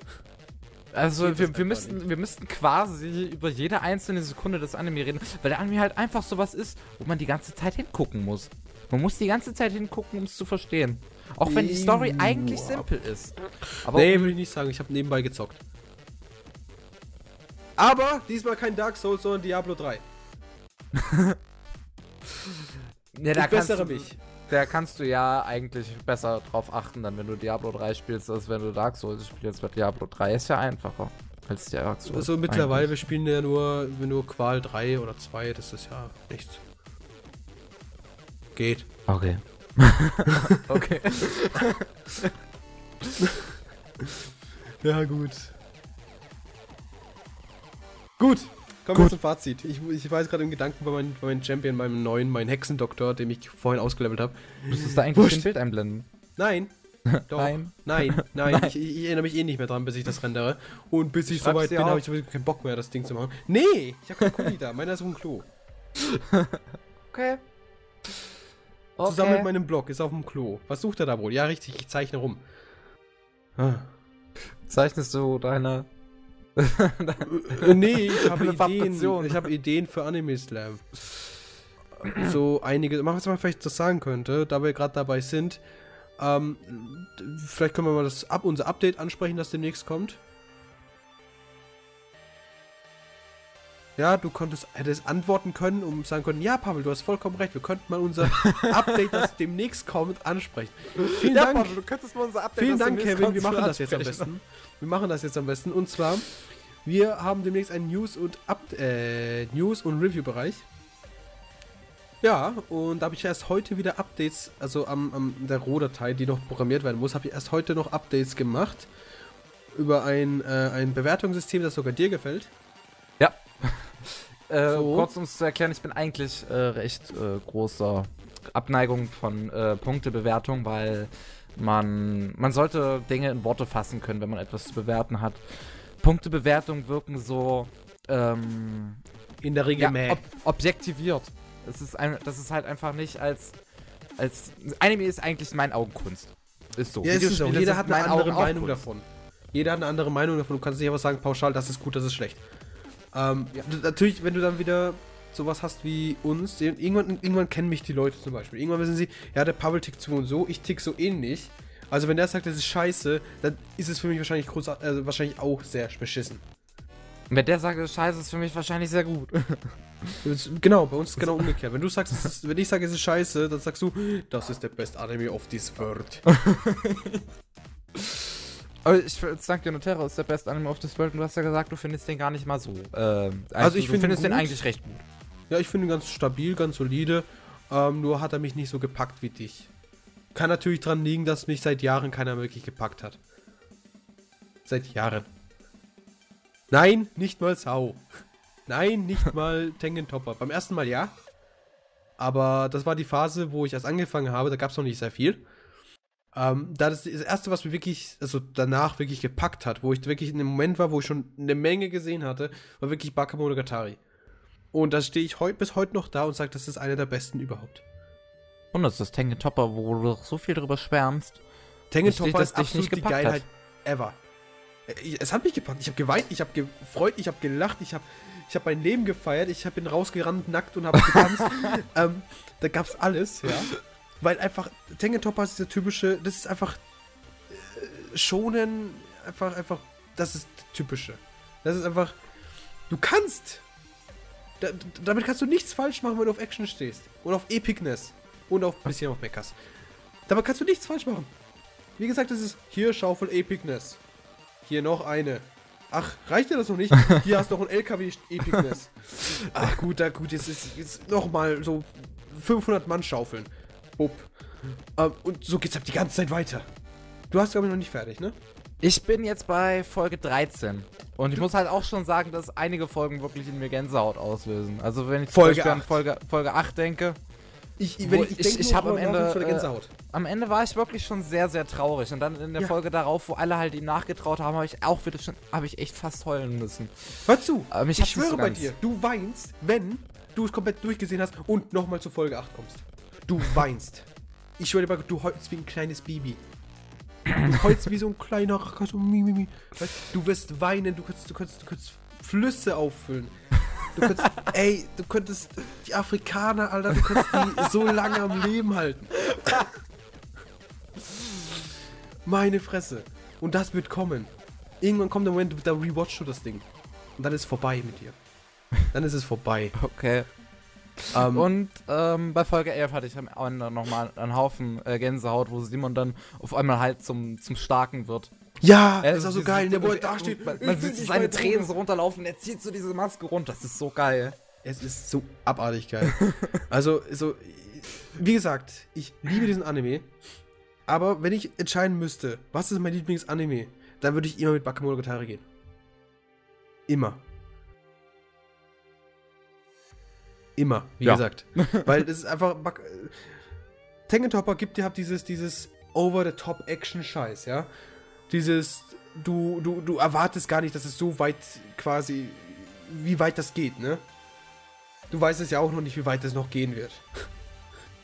Also wir, wir, müssten, wir müssten quasi über jede einzelne Sekunde des Anime reden, weil der Anime halt einfach sowas ist, wo man die ganze Zeit hingucken muss. Man muss die ganze Zeit hingucken, um es zu verstehen. Auch wenn die Story eigentlich simpel ist. Aber nee, würde ich nicht sagen. Ich habe nebenbei gezockt. Aber diesmal kein Dark Souls, sondern Diablo 3. ja, da ich bessere mich. Der kannst du ja eigentlich besser drauf achten, dann wenn du Diablo 3 spielst, als wenn du Dark Souls spielst. Weil Diablo 3 ist ja einfacher als Dark Souls. Also mittlerweile, wir eigentlich. spielen ja nur, nur Qual 3 oder 2, das ist ja nichts. Geht. Okay. okay. Ja, gut. Gut. Kommen wir zum Fazit. Ich, ich war jetzt gerade im Gedanken bei meinem, bei meinem Champion, meinem neuen, meinem Hexendoktor, den ich vorhin ausgelevelt habe. Müsstest du eigentlich Wurscht. ein Bild einblenden? Nein. Doch. Nein. Nein, nein, Ich, ich erinnere mich eh nicht mehr dran, bis ich das rendere. Und bis ich soweit bin, habe ich sowieso keinen Bock mehr, das Ding zu machen. Nee, ich habe keinen Kuli da. Meiner ist auf dem Klo. Okay. Zusammen mit meinem Blog, ist auf dem Klo. Was sucht er da wohl? Ja, richtig, ich zeichne rum. Ah. Zeichnest du deine. Nee, ich habe Ideen. Ich habe Ideen für Anime Slam. So einige. Mal, was man vielleicht das sagen könnte, da wir gerade dabei sind. Ähm, vielleicht können wir mal das ab unser Update ansprechen, das demnächst kommt. Ja, du konntest, hättest antworten können, um sagen können, ja, Pavel, du hast vollkommen recht, wir könnten mal unser Update, das demnächst kommt, ansprechen. Vielen Ja, Dank. Pavel, du könntest mal unser Update Vielen Dank, Kevin. Wir machen das jetzt am besten. Wir machen das jetzt am besten. Und zwar, wir haben demnächst einen News- und Up äh, News- und Review-Bereich. Ja, und da habe ich erst heute wieder Updates, also am, am der Rohdatei, die noch programmiert werden muss, habe ich erst heute noch Updates gemacht über ein, äh, ein Bewertungssystem, das sogar dir gefällt. Äh, So. Kurz um es zu erklären, ich bin eigentlich äh, recht äh, großer Abneigung von äh, Punktebewertung, weil man, man sollte Dinge in Worte fassen können, wenn man etwas zu bewerten hat. Punktebewertungen wirken so ähm, In der Regel ja, ob, objektiviert. Das ist, ein, das ist halt einfach nicht als, als. Anime ist eigentlich mein Augenkunst. Ist so. Ja, ist. Videospiele Jeder hat eine andere Augen Meinung davon. Jeder hat eine andere Meinung davon. Du kannst nicht einfach sagen, pauschal, das ist gut, das ist schlecht. Ähm, d- Natürlich, wenn du dann wieder sowas hast wie uns, irgendwann, irgendwann kennen mich die Leute zum Beispiel. Irgendwann wissen sie, ja, der Pavel tickt so und so, ich tick so ähnlich. Also wenn der sagt, das ist scheiße, dann ist es für mich wahrscheinlich, groß, also wahrscheinlich auch sehr beschissen. Wenn der sagt, das ist scheiße, ist für mich wahrscheinlich sehr gut. Genau, bei uns ist es genau umgekehrt. Wenn du sagst, es ist, wenn ich sage, es ist scheiße, dann sagst du, das ist der best Anime of this world. Aber ich sag dir, Notero ist der beste Anime of this World und du hast ja gesagt, du findest den gar nicht mal so. Ähm, Also ich du finde findest den eigentlich recht gut. Ja, ich finde ihn ganz stabil, ganz solide. Ähm, nur hat er mich nicht so gepackt wie dich. Kann natürlich dran liegen, dass mich seit Jahren keiner wirklich gepackt hat. Seit Jahren. Nein, nicht mal Sau. Nein, nicht mal Tengen Topper. Beim ersten Mal ja. Aber das war die Phase, wo ich erst angefangen habe. Da gab es noch nicht sehr viel. Ähm, da das, das erste, was mir wirklich, also danach wirklich gepackt hat, wo ich wirklich in dem Moment war, wo ich schon eine Menge gesehen hatte, war wirklich Bakemonogatari. Und da stehe ich heut, bis heute noch da und sage, das ist einer der besten überhaupt. Und das ist das Tengen Topper, wo du doch so viel drüber schwärmst. Tengen Ich sehe, Topper dass ist absolut nicht die gepackt hat. Geilheit ever. Äh, Es hat mich gepackt. Ich habe geweint, ich habe gefreut, ich habe gelacht, ich habe ich hab mein Leben gefeiert, ich habe bin rausgerannt nackt und habe getanzt. ähm, da gab's alles, ja. Weil einfach Tengen Topper ist dieser typische, das ist einfach äh, schonen, einfach einfach das ist das typische. Das ist einfach du kannst da, damit kannst du nichts falsch machen, wenn du auf Action stehst und auf Epicness und auf ein bisschen auf Mechas. Damit kannst du nichts falsch machen. Wie gesagt, das ist hier Schaufel Epicness. Hier noch eine. Ach, reicht dir das noch nicht? Hier hast du noch ein LKW Epicness. Ach gut, da gut, jetzt ist jetzt noch mal so 500 Mann schaufeln. Bupp. Ähm, und so geht's ab die ganze Zeit weiter. Du hast glaube ich noch nicht fertig, ne? Ich bin jetzt bei Folge 13. Und ich muss halt auch schon sagen, dass einige Folgen wirklich in mir Gänsehaut auslösen. Also wenn ich Folge an 8. Folge, Folge 8 denke, Ich, ich- denk ich nur hab am Ende, ich äh, am Ende war ich wirklich schon sehr, sehr traurig. Und dann in der Ja. Folge darauf, wo alle halt ihm nachgetraut haben, habe ich auch wieder schon, habe ich echt fast heulen müssen. Hör zu, mich ich schwöre so bei dir, du weinst, wenn du es komplett durchgesehen hast und nochmal zu Folge 8 kommst. Du weinst. Ich schwöre du heulst wie ein kleines Baby. Du heulst wie so ein kleiner so mi, Du wirst weinen, du könntest, du könntest, du könntest Flüsse auffüllen. Du könntest, ey, du könntest die Afrikaner, Alter, du könntest die so lange am Leben halten. Meine Fresse. Und das wird kommen. Irgendwann kommt der Moment, da rewatchst du das Ding. Und dann ist es vorbei mit dir. Dann ist es vorbei. Okay. Ähm, und ähm, bei Folge 11 hatte ich am Ende nochmal einen Haufen äh, Gänsehaut, wo Simon dann auf einmal halt zum, zum Starken wird. Ja, das ist auch so geil, der wo da steht. Man, man sieht seine Tränen so runterlaufen, er zieht so diese Maske runter. Das ist so geil. Es ist so abartig geil. also, so, wie gesagt, ich liebe diesen Anime. Aber wenn ich entscheiden müsste, was ist mein Lieblingsanime, dann würde ich immer mit Bakemonogatari gehen. Immer. Immer, wie ja. gesagt. Weil es ist einfach. Bak Tengen Topper gibt dir halt dieses, dieses Over-the-Top-Action-Scheiß, ja. Dieses, du, du, du erwartest gar nicht, dass es so weit quasi, wie weit das geht, ne? Du weißt es ja auch noch nicht, wie weit es noch gehen wird.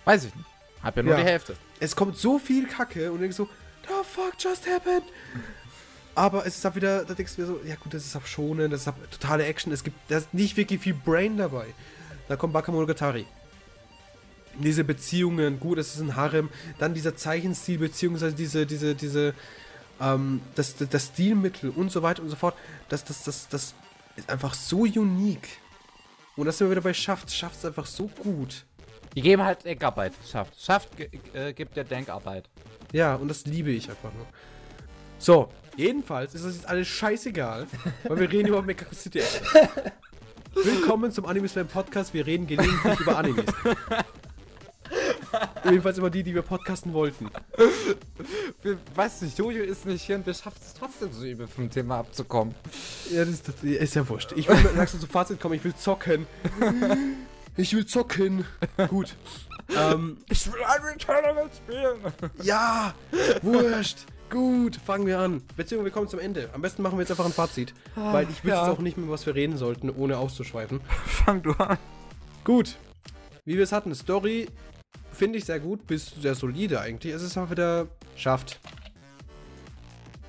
Weiß ich nicht. Hab ja nur ja. die Hälfte. Es kommt so viel Kacke und denkst so, the fuck just happened? Aber es ist halt wieder, da denkst du mir so, ja gut, das ist ab schonen, das ist ab totale Action, es gibt, da ist nicht wirklich viel Brain dabei. Da kommt Bakamonogatari. Diese Beziehungen, gut, es ist ein Harem, dann dieser Zeichenstil, beziehungsweise diese, diese, diese, ähm, das, das, das Stilmittel und so weiter und so fort, das, das, das, das ist einfach so unique. Und das sind wir wieder bei Schafft. Schafft es einfach so gut. Die geben halt Denkarbeit. Schafft. Schafft äh, gibt der Denkarbeit. Ja, und das liebe ich einfach nur. So, jedenfalls ist das jetzt alles scheißegal, weil wir reden über Mecha City. Willkommen zum Anime Slam Podcast. Wir reden gelegentlich über Animes. Jedenfalls immer die, die wir podcasten wollten. Weißt du, Jojo ist nicht hier und wir schaffen es trotzdem so übel vom Thema abzukommen. Ja, das, das ist ja wurscht. Ich will langsam zum Fazit kommen, ich will zocken. Ich will zocken. Gut. Ähm, ich will ein Tournament spielen. Ja, wurscht. Gut, fangen wir an. Beziehungsweise wir kommen zum Ende. Am besten machen wir jetzt einfach ein Fazit. Ah, weil ich wüsste ja. auch nicht mehr, was wir reden sollten, ohne auszuschweifen. Fang du an. Gut. Wie wir es hatten, Story finde ich sehr gut, bis sehr solide eigentlich. Es ist aber wieder schafft.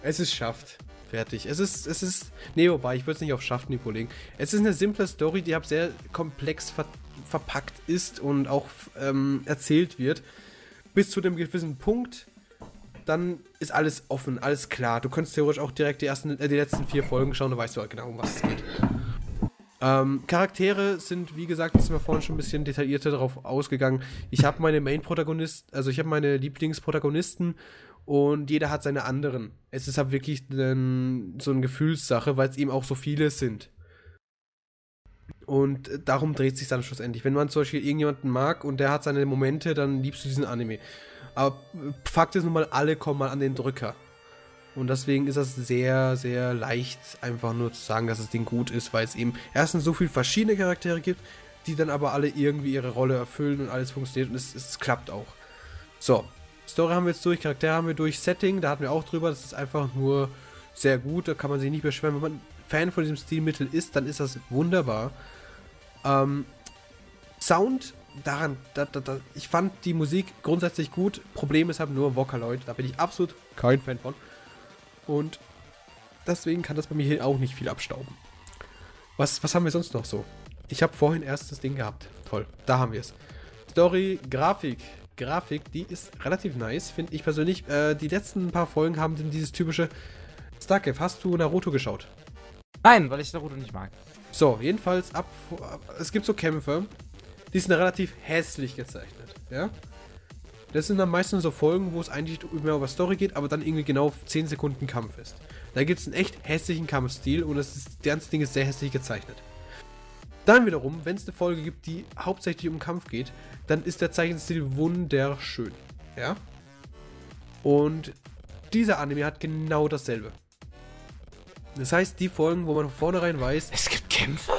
Es ist schafft. Fertig. Es ist, es ist, nee, wobei, ich würde es nicht auf Schaftniveau legen. Es ist eine simple Story, die sehr komplex ver verpackt ist und auch ähm, erzählt wird. Bis zu einem gewissen Punkt dann ist alles offen, alles klar. Du könntest theoretisch auch direkt die, ersten, äh, die letzten vier Folgen schauen, dann weißt du halt genau, um was es geht. Ähm, Charaktere sind, wie gesagt, das sind wir vorhin schon ein bisschen detaillierter darauf ausgegangen. Ich habe meine Main-Protagonisten, also ich habe meine Lieblingsprotagonisten und jeder hat seine anderen. Es ist halt wirklich ein, so eine Gefühlssache, weil es eben auch so viele sind. Und darum dreht sich dann schlussendlich. Wenn man zum Beispiel irgendjemanden mag und der hat seine Momente, dann liebst du diesen Anime. Aber Fakt ist nun mal, alle kommen mal an den Drücker. Und deswegen ist das sehr, sehr leicht, einfach nur zu sagen, dass das Ding gut ist, weil es eben erstens so viele verschiedene Charaktere gibt, die dann aber alle irgendwie ihre Rolle erfüllen und alles funktioniert und es, es klappt auch. So, Story haben wir jetzt durch, Charaktere haben wir durch, Setting, da hatten wir auch drüber, das ist einfach nur sehr gut, da kann man sich nicht beschweren. Wenn man Fan von diesem Stilmittel ist, dann ist das wunderbar. Ähm, Sound daran, da, da, da, ich fand die Musik grundsätzlich gut. Problem ist halt nur Vocaloid. Da bin ich absolut kein Fan von. Und deswegen kann das bei mir hier auch nicht viel abstauben. Was, was haben wir sonst noch so? Ich habe vorhin erst das Ding gehabt. Toll, da haben wir es. Story, Grafik. Grafik, die ist relativ nice, finde ich persönlich. Äh, die letzten paar Folgen haben dieses typische. Starcave, hast du Naruto geschaut? Nein, weil ich Naruto nicht mag. So, jedenfalls ab. Es gibt so Kämpfe, die sind relativ hässlich gezeichnet, ja. Das sind dann meistens so Folgen, wo es eigentlich mehr über Story geht, aber dann irgendwie genau 10 Sekunden Kampf ist. Da gibt es einen echt hässlichen Kampfstil und das, ist, das ganze Ding ist sehr hässlich gezeichnet. Dann wiederum, wenn es eine Folge gibt, die hauptsächlich um Kampf geht, dann ist der Zeichenstil wunderschön. Ja? Und dieser Anime hat genau dasselbe. Das heißt, die Folgen, wo man von vornherein weiß. Es gibt Kämpfe?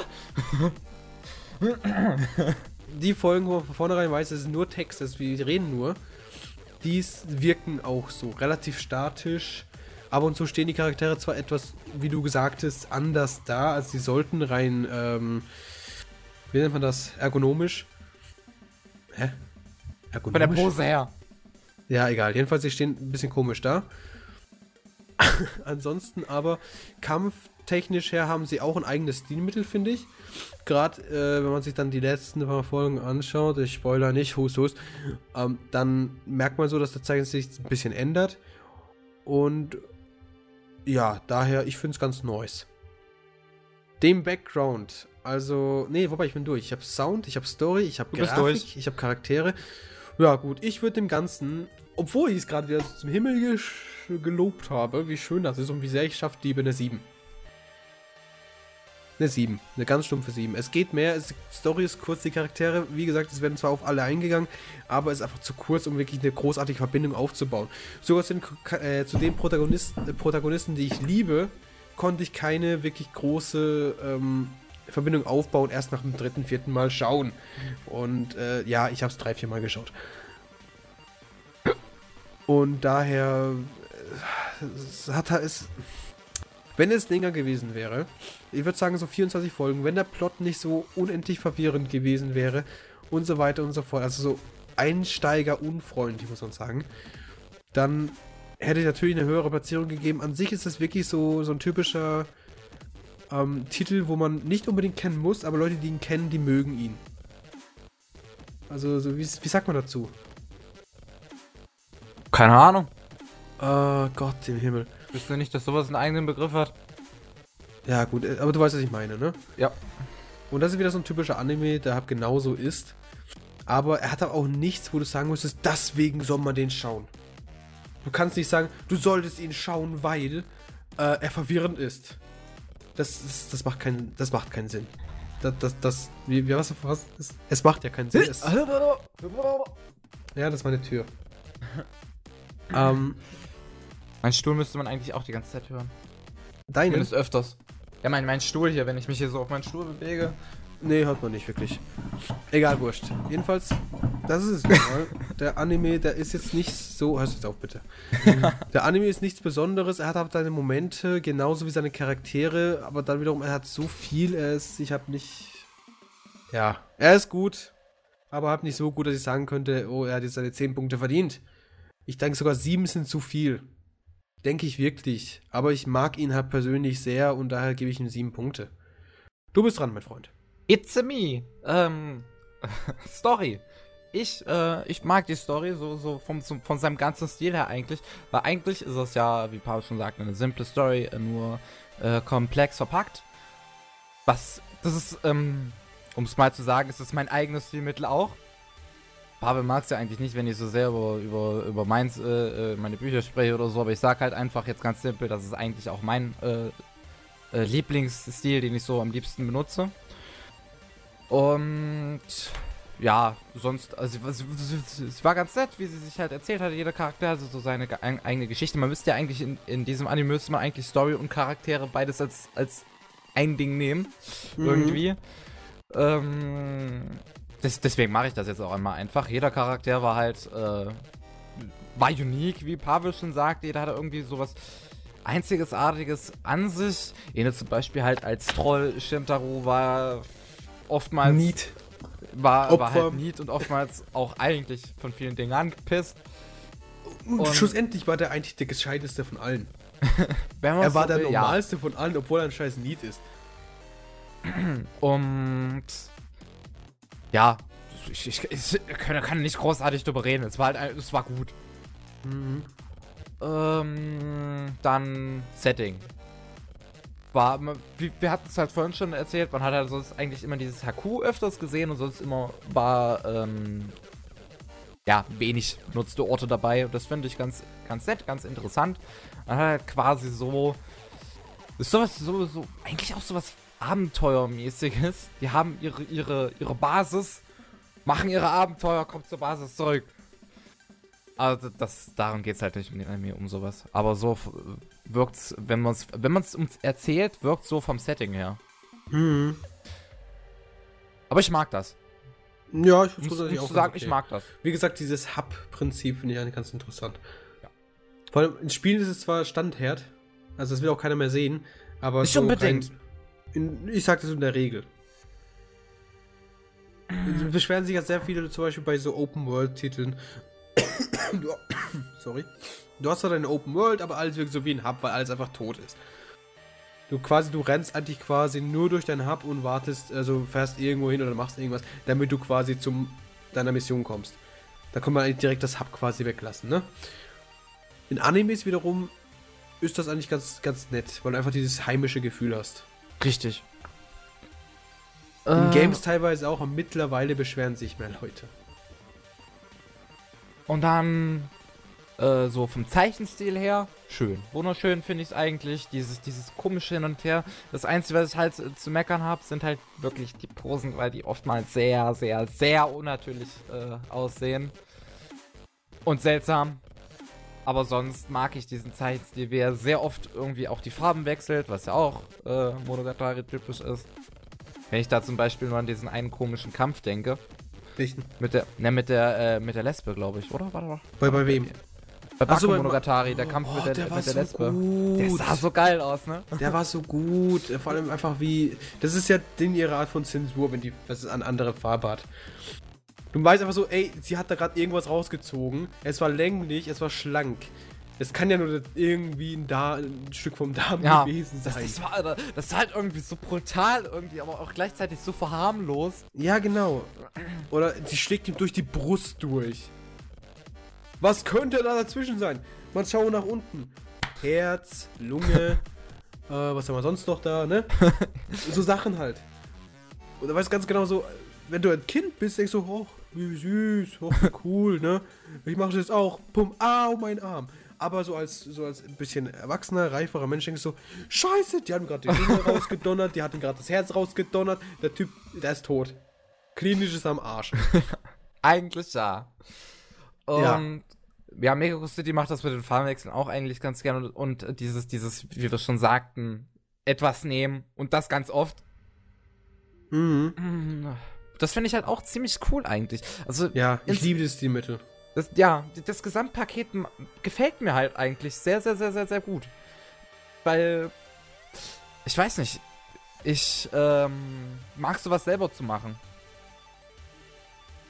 die Folgen, wo man von vornherein weiß, es ist nur Text, ist, wir reden nur, die wirken auch so relativ statisch. Ab und zu stehen die Charaktere zwar etwas, wie du gesagt hast, anders da, als sie sollten, rein, ähm, wie nennt man das, ergonomisch. Hä? Ergonomisch? Von der Pose her. Ja, egal. Jedenfalls, sie stehen ein bisschen komisch da. Ansonsten aber kampftechnisch her haben sie auch ein eigenes Stilmittel, finde ich gerade äh, wenn man sich dann die letzten paar Folgen anschaut, ich spoiler nicht, hust, hust, ähm, dann merkt man so, dass der Zeichen sich ein bisschen ändert. Und ja, daher, ich finde es ganz nice. Dem Background, Also, nee, wobei ich bin durch. Ich habe Sound, ich habe Story, ich habe Grafik, durch. ich habe Charaktere. Ja, gut, ich würde dem Ganzen, obwohl ich es gerade wieder zum Himmel gelobt habe, wie schön das ist und wie sehr ich schafft, liebe eine 7. Eine 7. Eine ganz stumpfe 7. Es geht mehr, es, die Story ist kurz, die Charaktere, wie gesagt, es werden zwar auf alle eingegangen, aber es ist einfach zu kurz, um wirklich eine großartige Verbindung aufzubauen. Sogar zu den, äh, zu den Protagonisten, äh, Protagonisten, die ich liebe, konnte ich keine wirklich große ähm, Verbindung aufbauen, erst nach dem dritten, vierten Mal schauen. Und äh, ja, ich habe es drei, vier Mal geschaut. Und daher äh, es hat es. Wenn es länger gewesen wäre, ich würde sagen so 24 Folgen, wenn der Plot nicht so unendlich verwirrend gewesen wäre und so weiter und so fort, also so Einsteiger unfreundlich, muss man sagen, dann hätte ich natürlich eine höhere Platzierung gegeben. An sich ist es wirklich so, so ein typischer ähm, Titel, wo man nicht unbedingt kennen muss, aber Leute, die ihn kennen, die mögen ihn. Also, so wie, wie sagt man dazu? Keine Ahnung. Oh Gott im Himmel. Wisst ihr nicht, dass sowas einen eigenen Begriff hat? Ja, gut, äh, aber du weißt, was ich meine, ne? Ja. Und das ist wieder so ein typischer Anime, der halt genauso ist. Aber er hat aber auch nichts, wo du sagen müsstest, deswegen soll man den schauen. Du kannst nicht sagen, du solltest ihn schauen, weil äh, er verwirrend ist. Das, das, das, macht keinen, das macht keinen Sinn. Das, das, das wie, wie was, was es, es macht ja keinen Sinn. Es, ja, das ist meine Tür. ähm, Mein Stuhl müsste man eigentlich auch die ganze Zeit hören. deine? Zumindest öfters. Ja, mein, mein Stuhl hier, wenn ich mich hier so auf meinen Stuhl bewege. Nee, hört man nicht wirklich. Egal, wurscht. Jedenfalls, das ist es. Der Anime, der ist jetzt nicht so. Hörst du jetzt auf, bitte. Der Anime ist nichts Besonderes. Er hat halt seine Momente, genauso wie seine Charaktere. Aber dann wiederum, er hat so viel. Er ist, ich habe nicht. Ja, er ist gut. Aber halt nicht so gut, dass ich sagen könnte, oh, er hat jetzt seine 10 Punkte verdient. Ich denke sogar 7 sind zu viel. Denke ich wirklich. Aber ich mag ihn halt persönlich sehr und daher gebe ich ihm 7 Punkte. Du bist dran, mein Freund. It's a me. Ähm, Story. Ich, äh, ich mag die Story so, so vom, zum, von seinem ganzen Stil her eigentlich. Weil eigentlich ist es ja, wie Paul schon sagt, eine simple Story, äh, nur äh, komplex verpackt. Was, das ist, ähm, um es mal zu sagen, ist es mein eigenes Stilmittel auch. Pavel mag es ja eigentlich nicht, wenn ich so sehr über, über, über meins, äh, äh, meine Bücher spreche oder so, aber ich sag halt einfach jetzt ganz simpel, das ist eigentlich auch mein äh, äh, Lieblingsstil, den ich so am liebsten benutze. Und ja, sonst, also es, war ganz nett, wie sie sich halt erzählt hat, jeder Charakter hatte so seine ge- ein- eigene Geschichte. Man müsste ja eigentlich in, in diesem Anime müsste man eigentlich Story und Charaktere beides als, als ein Ding nehmen. Irgendwie. Ähm, des, deswegen mache ich das jetzt auch einmal einfach. Jeder Charakter war halt, äh, war unique, wie Pavel schon sagt. Jeder hatte irgendwie sowas Einzigartiges an sich. Jene zum Beispiel halt als Troll, Shintaro war oftmals Niet. war, war Opfer. halt Need und oftmals auch eigentlich von vielen Dingen angepisst. Und, Und- schlussendlich war der eigentlich der gescheiteste von allen. Er war so der will, ja. normalste von allen, obwohl er ein scheiß Need ist. Und ja, ich, ich, ich kann, kann nicht großartig drüber reden. Es war halt, es war gut. Mhm. Ähm, dann Setting. War, wie- wir hatten es halt vorhin schon erzählt, man hat halt sonst eigentlich immer dieses Haku öfters gesehen und sonst immer war, ähm, ja, wenig nutzte Orte dabei. Und das finde ich ganz, ganz nett, ganz interessant. Man hat halt quasi so, ist sowas, so, so, eigentlich auch sowas Abenteuermäßiges. Die haben ihre, ihre, ihre Basis, machen ihre Abenteuer, kommt zur Basis zurück. Also das, darum geht es halt nicht in dem Anime um sowas. Aber so f- wirkt's, wenn man es wenn man's uns erzählt, wirkt so vom Setting her. Mhm. Aber ich mag das. Ja, ich muss, auch sagen, ganz ich okay. mag das. Wie gesagt, dieses Hub-Prinzip finde ich eigentlich ganz interessant. Ja. Vor allem, in Spielen ist es zwar Standherd, also das will auch keiner mehr sehen, aber Nicht unbedingt. rein- In, ich sag das in der Regel. Es beschweren sich ja sehr viele zum Beispiel bei so Open-World-Titeln. Sorry. Du hast zwar deine Open World, aber alles wirkt so wie ein Hub, weil alles einfach tot ist. Du quasi, du rennst eigentlich quasi nur durch deinen Hub und wartest, also fährst irgendwo hin oder machst irgendwas, damit du quasi zum deiner Mission kommst. Da kann man eigentlich direkt das Hub quasi weglassen, ne? In Animes wiederum ist das eigentlich ganz, ganz nett, weil du einfach dieses heimische Gefühl hast. Richtig. In Äh, Games teilweise auch, und mittlerweile beschweren sich mehr Leute. Und dann äh, so vom Zeichenstil her, schön. Wunderschön finde ich es eigentlich. Dieses, dieses komische Hin und Her. Das Einzige, was ich halt äh, zu meckern habe, sind halt wirklich die Posen, weil die oftmals sehr, sehr, sehr unnatürlich äh, aussehen. Und seltsam. Aber sonst mag ich diesen Zeichenstil, wie er sehr oft irgendwie auch die Farben wechselt, was ja auch äh, Monogatari typisch ist. Wenn ich da zum Beispiel nur an diesen einen komischen Kampf denke. Welchen? Mit der, ne, mit der, äh, mit der Lesbe, glaube ich, oder? Warte mal. Bei, bei wem? Bei so, Baku bei- Monogatari, der Kampf Oh, mit der, der mit der so Lesbe. gut. Der sah so geil aus, ne? Der war so gut. Vor allem einfach wie. Das ist ja Ding ihre Art von Zensur, wenn die das an andere Farbe hat. Du weißt einfach so, ey, sie hat da gerade irgendwas rausgezogen. Es war länglich, es war schlank. Es kann ja nur irgendwie ein, da ein Stück vom Darm Ja, gewesen Das, sein. das, war, Alter, das war halt irgendwie so brutal irgendwie, aber auch gleichzeitig so verharmlos. Ja, genau. Oder sie schlägt ihm durch die Brust durch. Was könnte da dazwischen sein? Man schaue nach unten. Herz, Lunge, äh, was haben wir sonst noch da, ne? so Sachen halt. Und da weißt du ganz genau so, wenn du ein Kind bist, denkst du, oh, wie süß, oh, cool, ne? Ich mache das jetzt auch. Pum, au, mein Arm. Aber so als, so als ein bisschen erwachsener, reiferer Mensch denkst du so, scheiße, die haben gerade die Lunge rausgedonnert, die hatten gerade das Herz rausgedonnert, der Typ, der ist tot. Klinisch ist am Arsch. Eigentlich ja. Und Ja. ja, Mexico City macht das mit den Farbenwechseln auch eigentlich ganz gerne und, und dieses, dieses, wie wir schon sagten, etwas nehmen und das ganz oft. Mhm. Das finde ich halt auch ziemlich cool eigentlich. Also, Ja, ich liebe das Stilmittel. Das, ja, das Gesamtpaket gefällt mir halt eigentlich sehr, sehr, sehr, sehr, sehr gut. Weil, ich weiß nicht, ich ähm, mag sowas selber zu machen.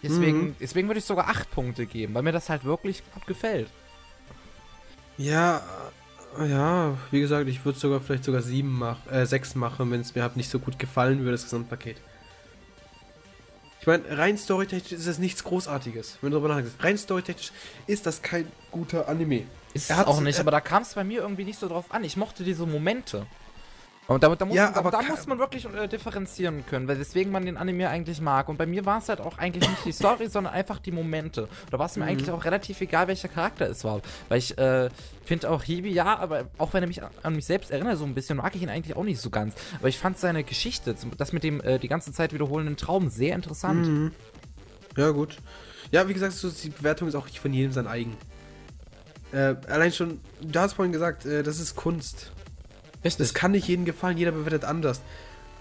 Deswegen, Mhm. deswegen würde ich sogar acht Punkte geben, weil mir das halt wirklich gut gefällt. Ja, äh, ja, wie gesagt, ich würde sogar vielleicht sogar sieben machen, äh, sechs machen, wenn es mir halt nicht so gut gefallen würde, das Gesamtpaket. Ich meine, rein storytechnisch ist das nichts Großartiges, wenn du darüber nachdenkst. Rein storytechnisch ist das kein guter Anime. Ist Er es auch nicht, er- aber da kam es bei mir irgendwie nicht so drauf an. Ich mochte diese Momente. Und da, da, muss, Ja, aber da muss man wirklich äh, differenzieren können, weil deswegen man den Anime eigentlich mag. Und bei mir war es halt auch eigentlich nicht die Story, sondern einfach die Momente. Da war es mir Mhm. eigentlich auch relativ egal, welcher Charakter es war. Weil ich äh, finde auch Hibi, ja, aber auch wenn er mich an- mich selbst erinnert, so ein bisschen, mag ich ihn eigentlich auch nicht so ganz. Aber ich fand seine Geschichte, das mit dem äh, die ganze Zeit wiederholenden Traum, sehr interessant. Mhm. Ja, gut. Ja, wie gesagt, so, die Bewertung ist auch von jedem sein eigen. Äh, allein schon, du hast vorhin gesagt, äh, das ist Kunst. Das kann nicht jedem gefallen, jeder bewertet anders.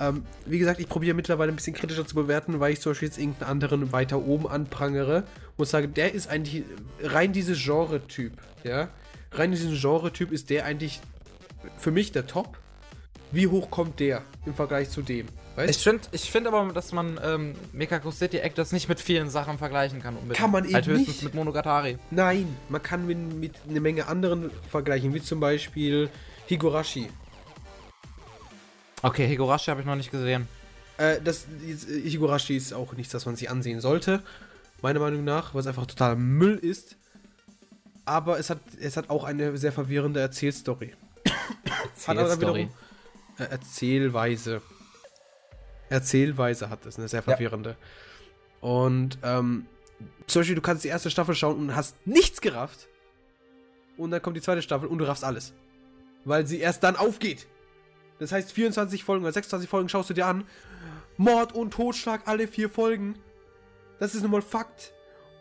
Ähm, wie gesagt, ich probiere mittlerweile ein bisschen kritischer zu bewerten, weil ich zum Beispiel jetzt irgendeinen anderen weiter oben anprangere und sage, der ist eigentlich rein dieses Genre-Typ, ja. Rein diesen Genre-Typ ist der eigentlich für mich der Top. Wie hoch kommt der im Vergleich zu dem? Weißt Ich finde ich find aber, dass man ähm, Mekako City Actors nicht mit vielen Sachen vergleichen kann. Unbedingt. Kann man eben halt höchstens nicht. mit Monogatari. Nein, man kann mit, mit einer Menge anderen vergleichen, wie zum Beispiel Higurashi. Okay, Higurashi habe ich noch nicht gesehen. Äh, das, äh, Higurashi ist auch nichts, das man sich ansehen sollte. Meiner Meinung nach, weil es einfach total Müll ist. Aber es hat, es hat auch eine sehr verwirrende Erzählstory. Hat aber dann Story. Äh, Erzählweise. Erzählweise hat es, eine sehr verwirrende. Und, ähm, zum Beispiel, du kannst die erste Staffel schauen und hast nichts gerafft. Und dann kommt die zweite Staffel und du raffst alles. Weil sie erst dann aufgeht. Das heißt, 24 Folgen oder 26 Folgen schaust du dir an. Mord und Totschlag, alle vier Folgen. Das ist nun mal Fakt.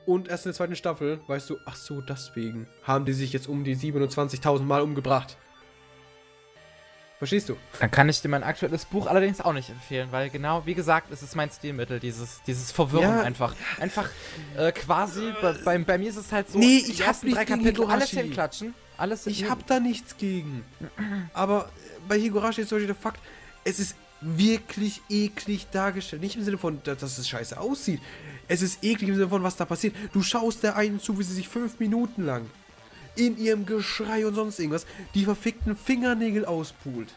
Und erst in der zweiten Staffel weißt du, ach so, deswegen haben die sich jetzt um die 27.000 Mal umgebracht. Verstehst du? Dann kann ich dir mein aktuelles Buch allerdings auch nicht empfehlen, weil genau, wie gesagt, es ist mein Stilmittel, dieses, dieses Verwirren Ja. einfach. Einfach äh, quasi, bei, bei, bei mir ist es halt so, Nee, die ich hab ersten drei Kapitel alles hinklatschen. Alles Ich hab da nichts gegen. Aber äh, bei Higurashi ist zum Beispiel der Fakt, es ist wirklich eklig dargestellt. Nicht im Sinne von, dass dass es scheiße aussieht. Es ist eklig im Sinne von, was da passiert. Du schaust der einen zu, wie sie sich fünf Minuten lang in ihrem Geschrei und sonst irgendwas die verfickten Fingernägel auspult.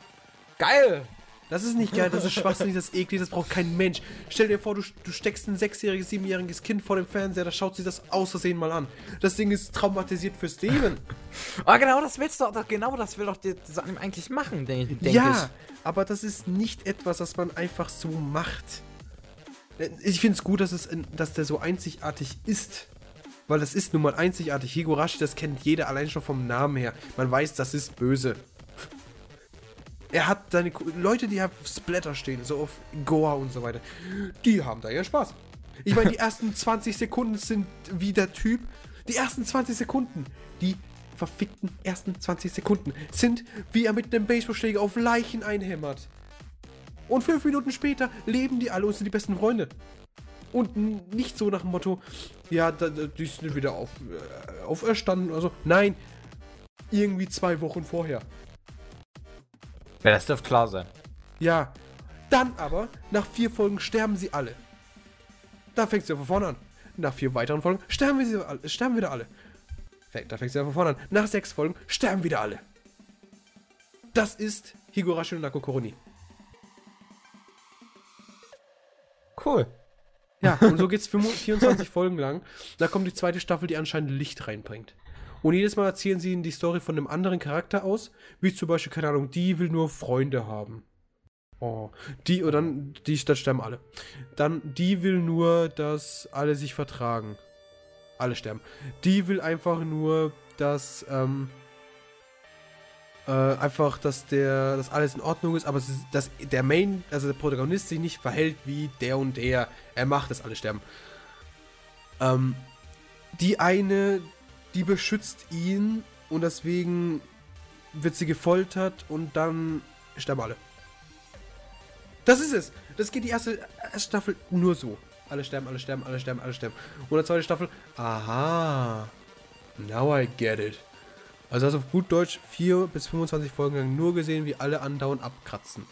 Geil! Das ist nicht geil, das ist schwachsinnig, das ist eklig, das braucht kein Mensch. Stell dir vor, du, du steckst ein sechsjähriges, siebenjähriges Kind vor dem Fernseher, da schaut sich das aus Versehen mal an. Das Ding ist traumatisiert fürs Leben. Ah, genau das willst du doch, genau das will doch Anime eigentlich machen, denke denk ja, ich. aber das ist nicht etwas, das man einfach so macht. Ich finde es gut, dass, es, dass der so einzigartig ist. Weil das ist nun mal einzigartig. Higurashi, das kennt jeder allein schon vom Namen her. Man weiß, das ist böse. Er hat seine Leute, die auf Splatter stehen, so auf Goa und so weiter, die haben da ihren Spaß. Ich meine, die ersten 20 Sekunden sind wie der Typ. Die ersten 20 Sekunden, die verfickten ersten 20 Sekunden, sind wie er mit einem Baseballschläger auf Leichen einhämmert. Und fünf Minuten später leben die alle und sind die besten Freunde. Und nicht so nach dem Motto, ja, die sind wieder auf, äh, auferstanden oder so. Nein, irgendwie zwei Wochen vorher. Ja, das dürfte klar sein. Ja, dann aber, nach vier Folgen sterben sie alle. Da fängt sie ja von vorne an. Nach vier weiteren Folgen sterben, wir sie alle, sterben wieder alle. Da fängt sie ja von vorne an. Nach sechs Folgen sterben wieder alle. Das ist Higurashi no Nako Koroni. Cool. Ja, und so geht's 25 24 Folgen lang. Da kommt die zweite Staffel, die anscheinend Licht reinbringt. Und jedes Mal erzählen sie ihnen die Story von einem anderen Charakter aus, wie zum Beispiel, keine Ahnung, die will nur Freunde haben. Oh. Die, und dann, die, da sterben alle. Dann, die will nur, dass alle sich vertragen. Alle sterben. Die will einfach nur, dass, ähm, äh, einfach, dass der, dass alles in Ordnung ist, aber dass der Main, also der Protagonist sich nicht verhält wie der und der. Er macht, dass alle sterben. Ähm, die eine, die beschützt ihn und deswegen wird sie gefoltert und dann sterben alle. Das ist es. Das geht die erste Staffel nur so. Alle sterben, alle sterben, alle sterben, alle sterben. Und der zweite Staffel, aha. Now I get it. Also hast du auf gut Deutsch 4 bis 25 Folgen lang nur gesehen, wie alle andauernd abkratzen.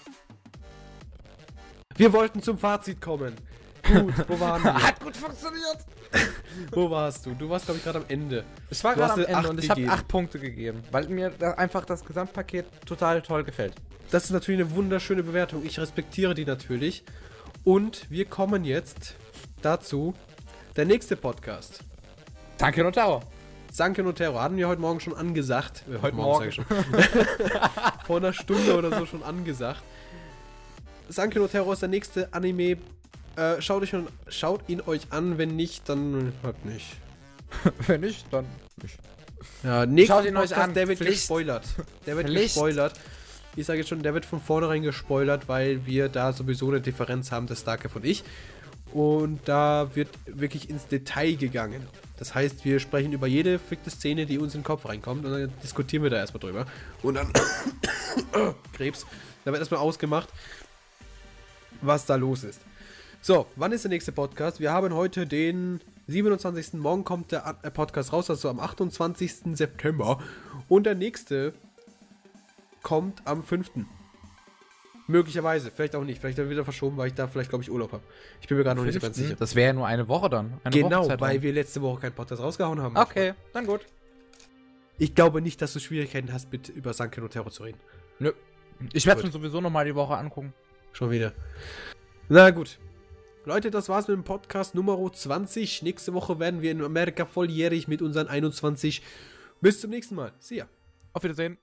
Wir wollten zum Fazit kommen. Gut, wo waren wir? Hat gut funktioniert. wo warst du? Du warst, glaube ich, gerade am Ende. Ich war gerade am Ende und ich habe acht Punkte gegeben, weil mir da einfach das Gesamtpaket total toll gefällt. Das ist natürlich eine wunderschöne Bewertung. Ich respektiere die natürlich. Und wir kommen jetzt dazu. Der nächste Podcast. Danke, Notaro. Sanke Notero hatten wir heute Morgen schon angesagt. Äh, Heute Morgen. schon. Vor einer Stunde oder so schon angesagt. Sanke Notero ist der nächste Anime. Äh, schaut, euch, schaut ihn euch an, wenn nicht, dann halt nicht. Wenn nicht, dann nicht. Ja, nächster Schaut ihn euch an. der wird Pflicht. gespoilert. Der wird Pflicht. gespoilert. Ich sage jetzt schon, der wird von vornherein gespoilert, weil wir da sowieso eine Differenz haben, der Starke und ich. Und da wird wirklich ins Detail gegangen. Das heißt, wir sprechen über jede fickte Szene, die uns in den Kopf reinkommt und dann diskutieren wir da erstmal drüber. Und dann Krebs. Da wird erstmal ausgemacht, was da los ist. So, wann ist der nächste Podcast? Wir haben heute den 27. Morgen kommt der äh, Podcast raus, also am 28. September. Und der nächste kommt am 5. Möglicherweise, vielleicht auch nicht. Vielleicht er wieder verschoben, weil ich da vielleicht, glaube ich, Urlaub habe. Ich bin mir gerade noch nicht so ganz sicher. Das wäre ja nur eine Woche dann. Eine Genau, Woche weil wir letzte Woche keinen Podcast rausgehauen haben. Okay, dann gut. Ich glaube nicht, dass du Schwierigkeiten hast, mit über Sanken und Terror zu reden. Nö. Ich werde Gut. mir sowieso noch mal die Woche angucken. Schon wieder. Na gut. Leute, das war's mit dem Podcast Nummer 20. Nächste Woche werden wir in Amerika volljährig mit unseren 21. Bis zum nächsten Mal. See ya. Auf Wiedersehen.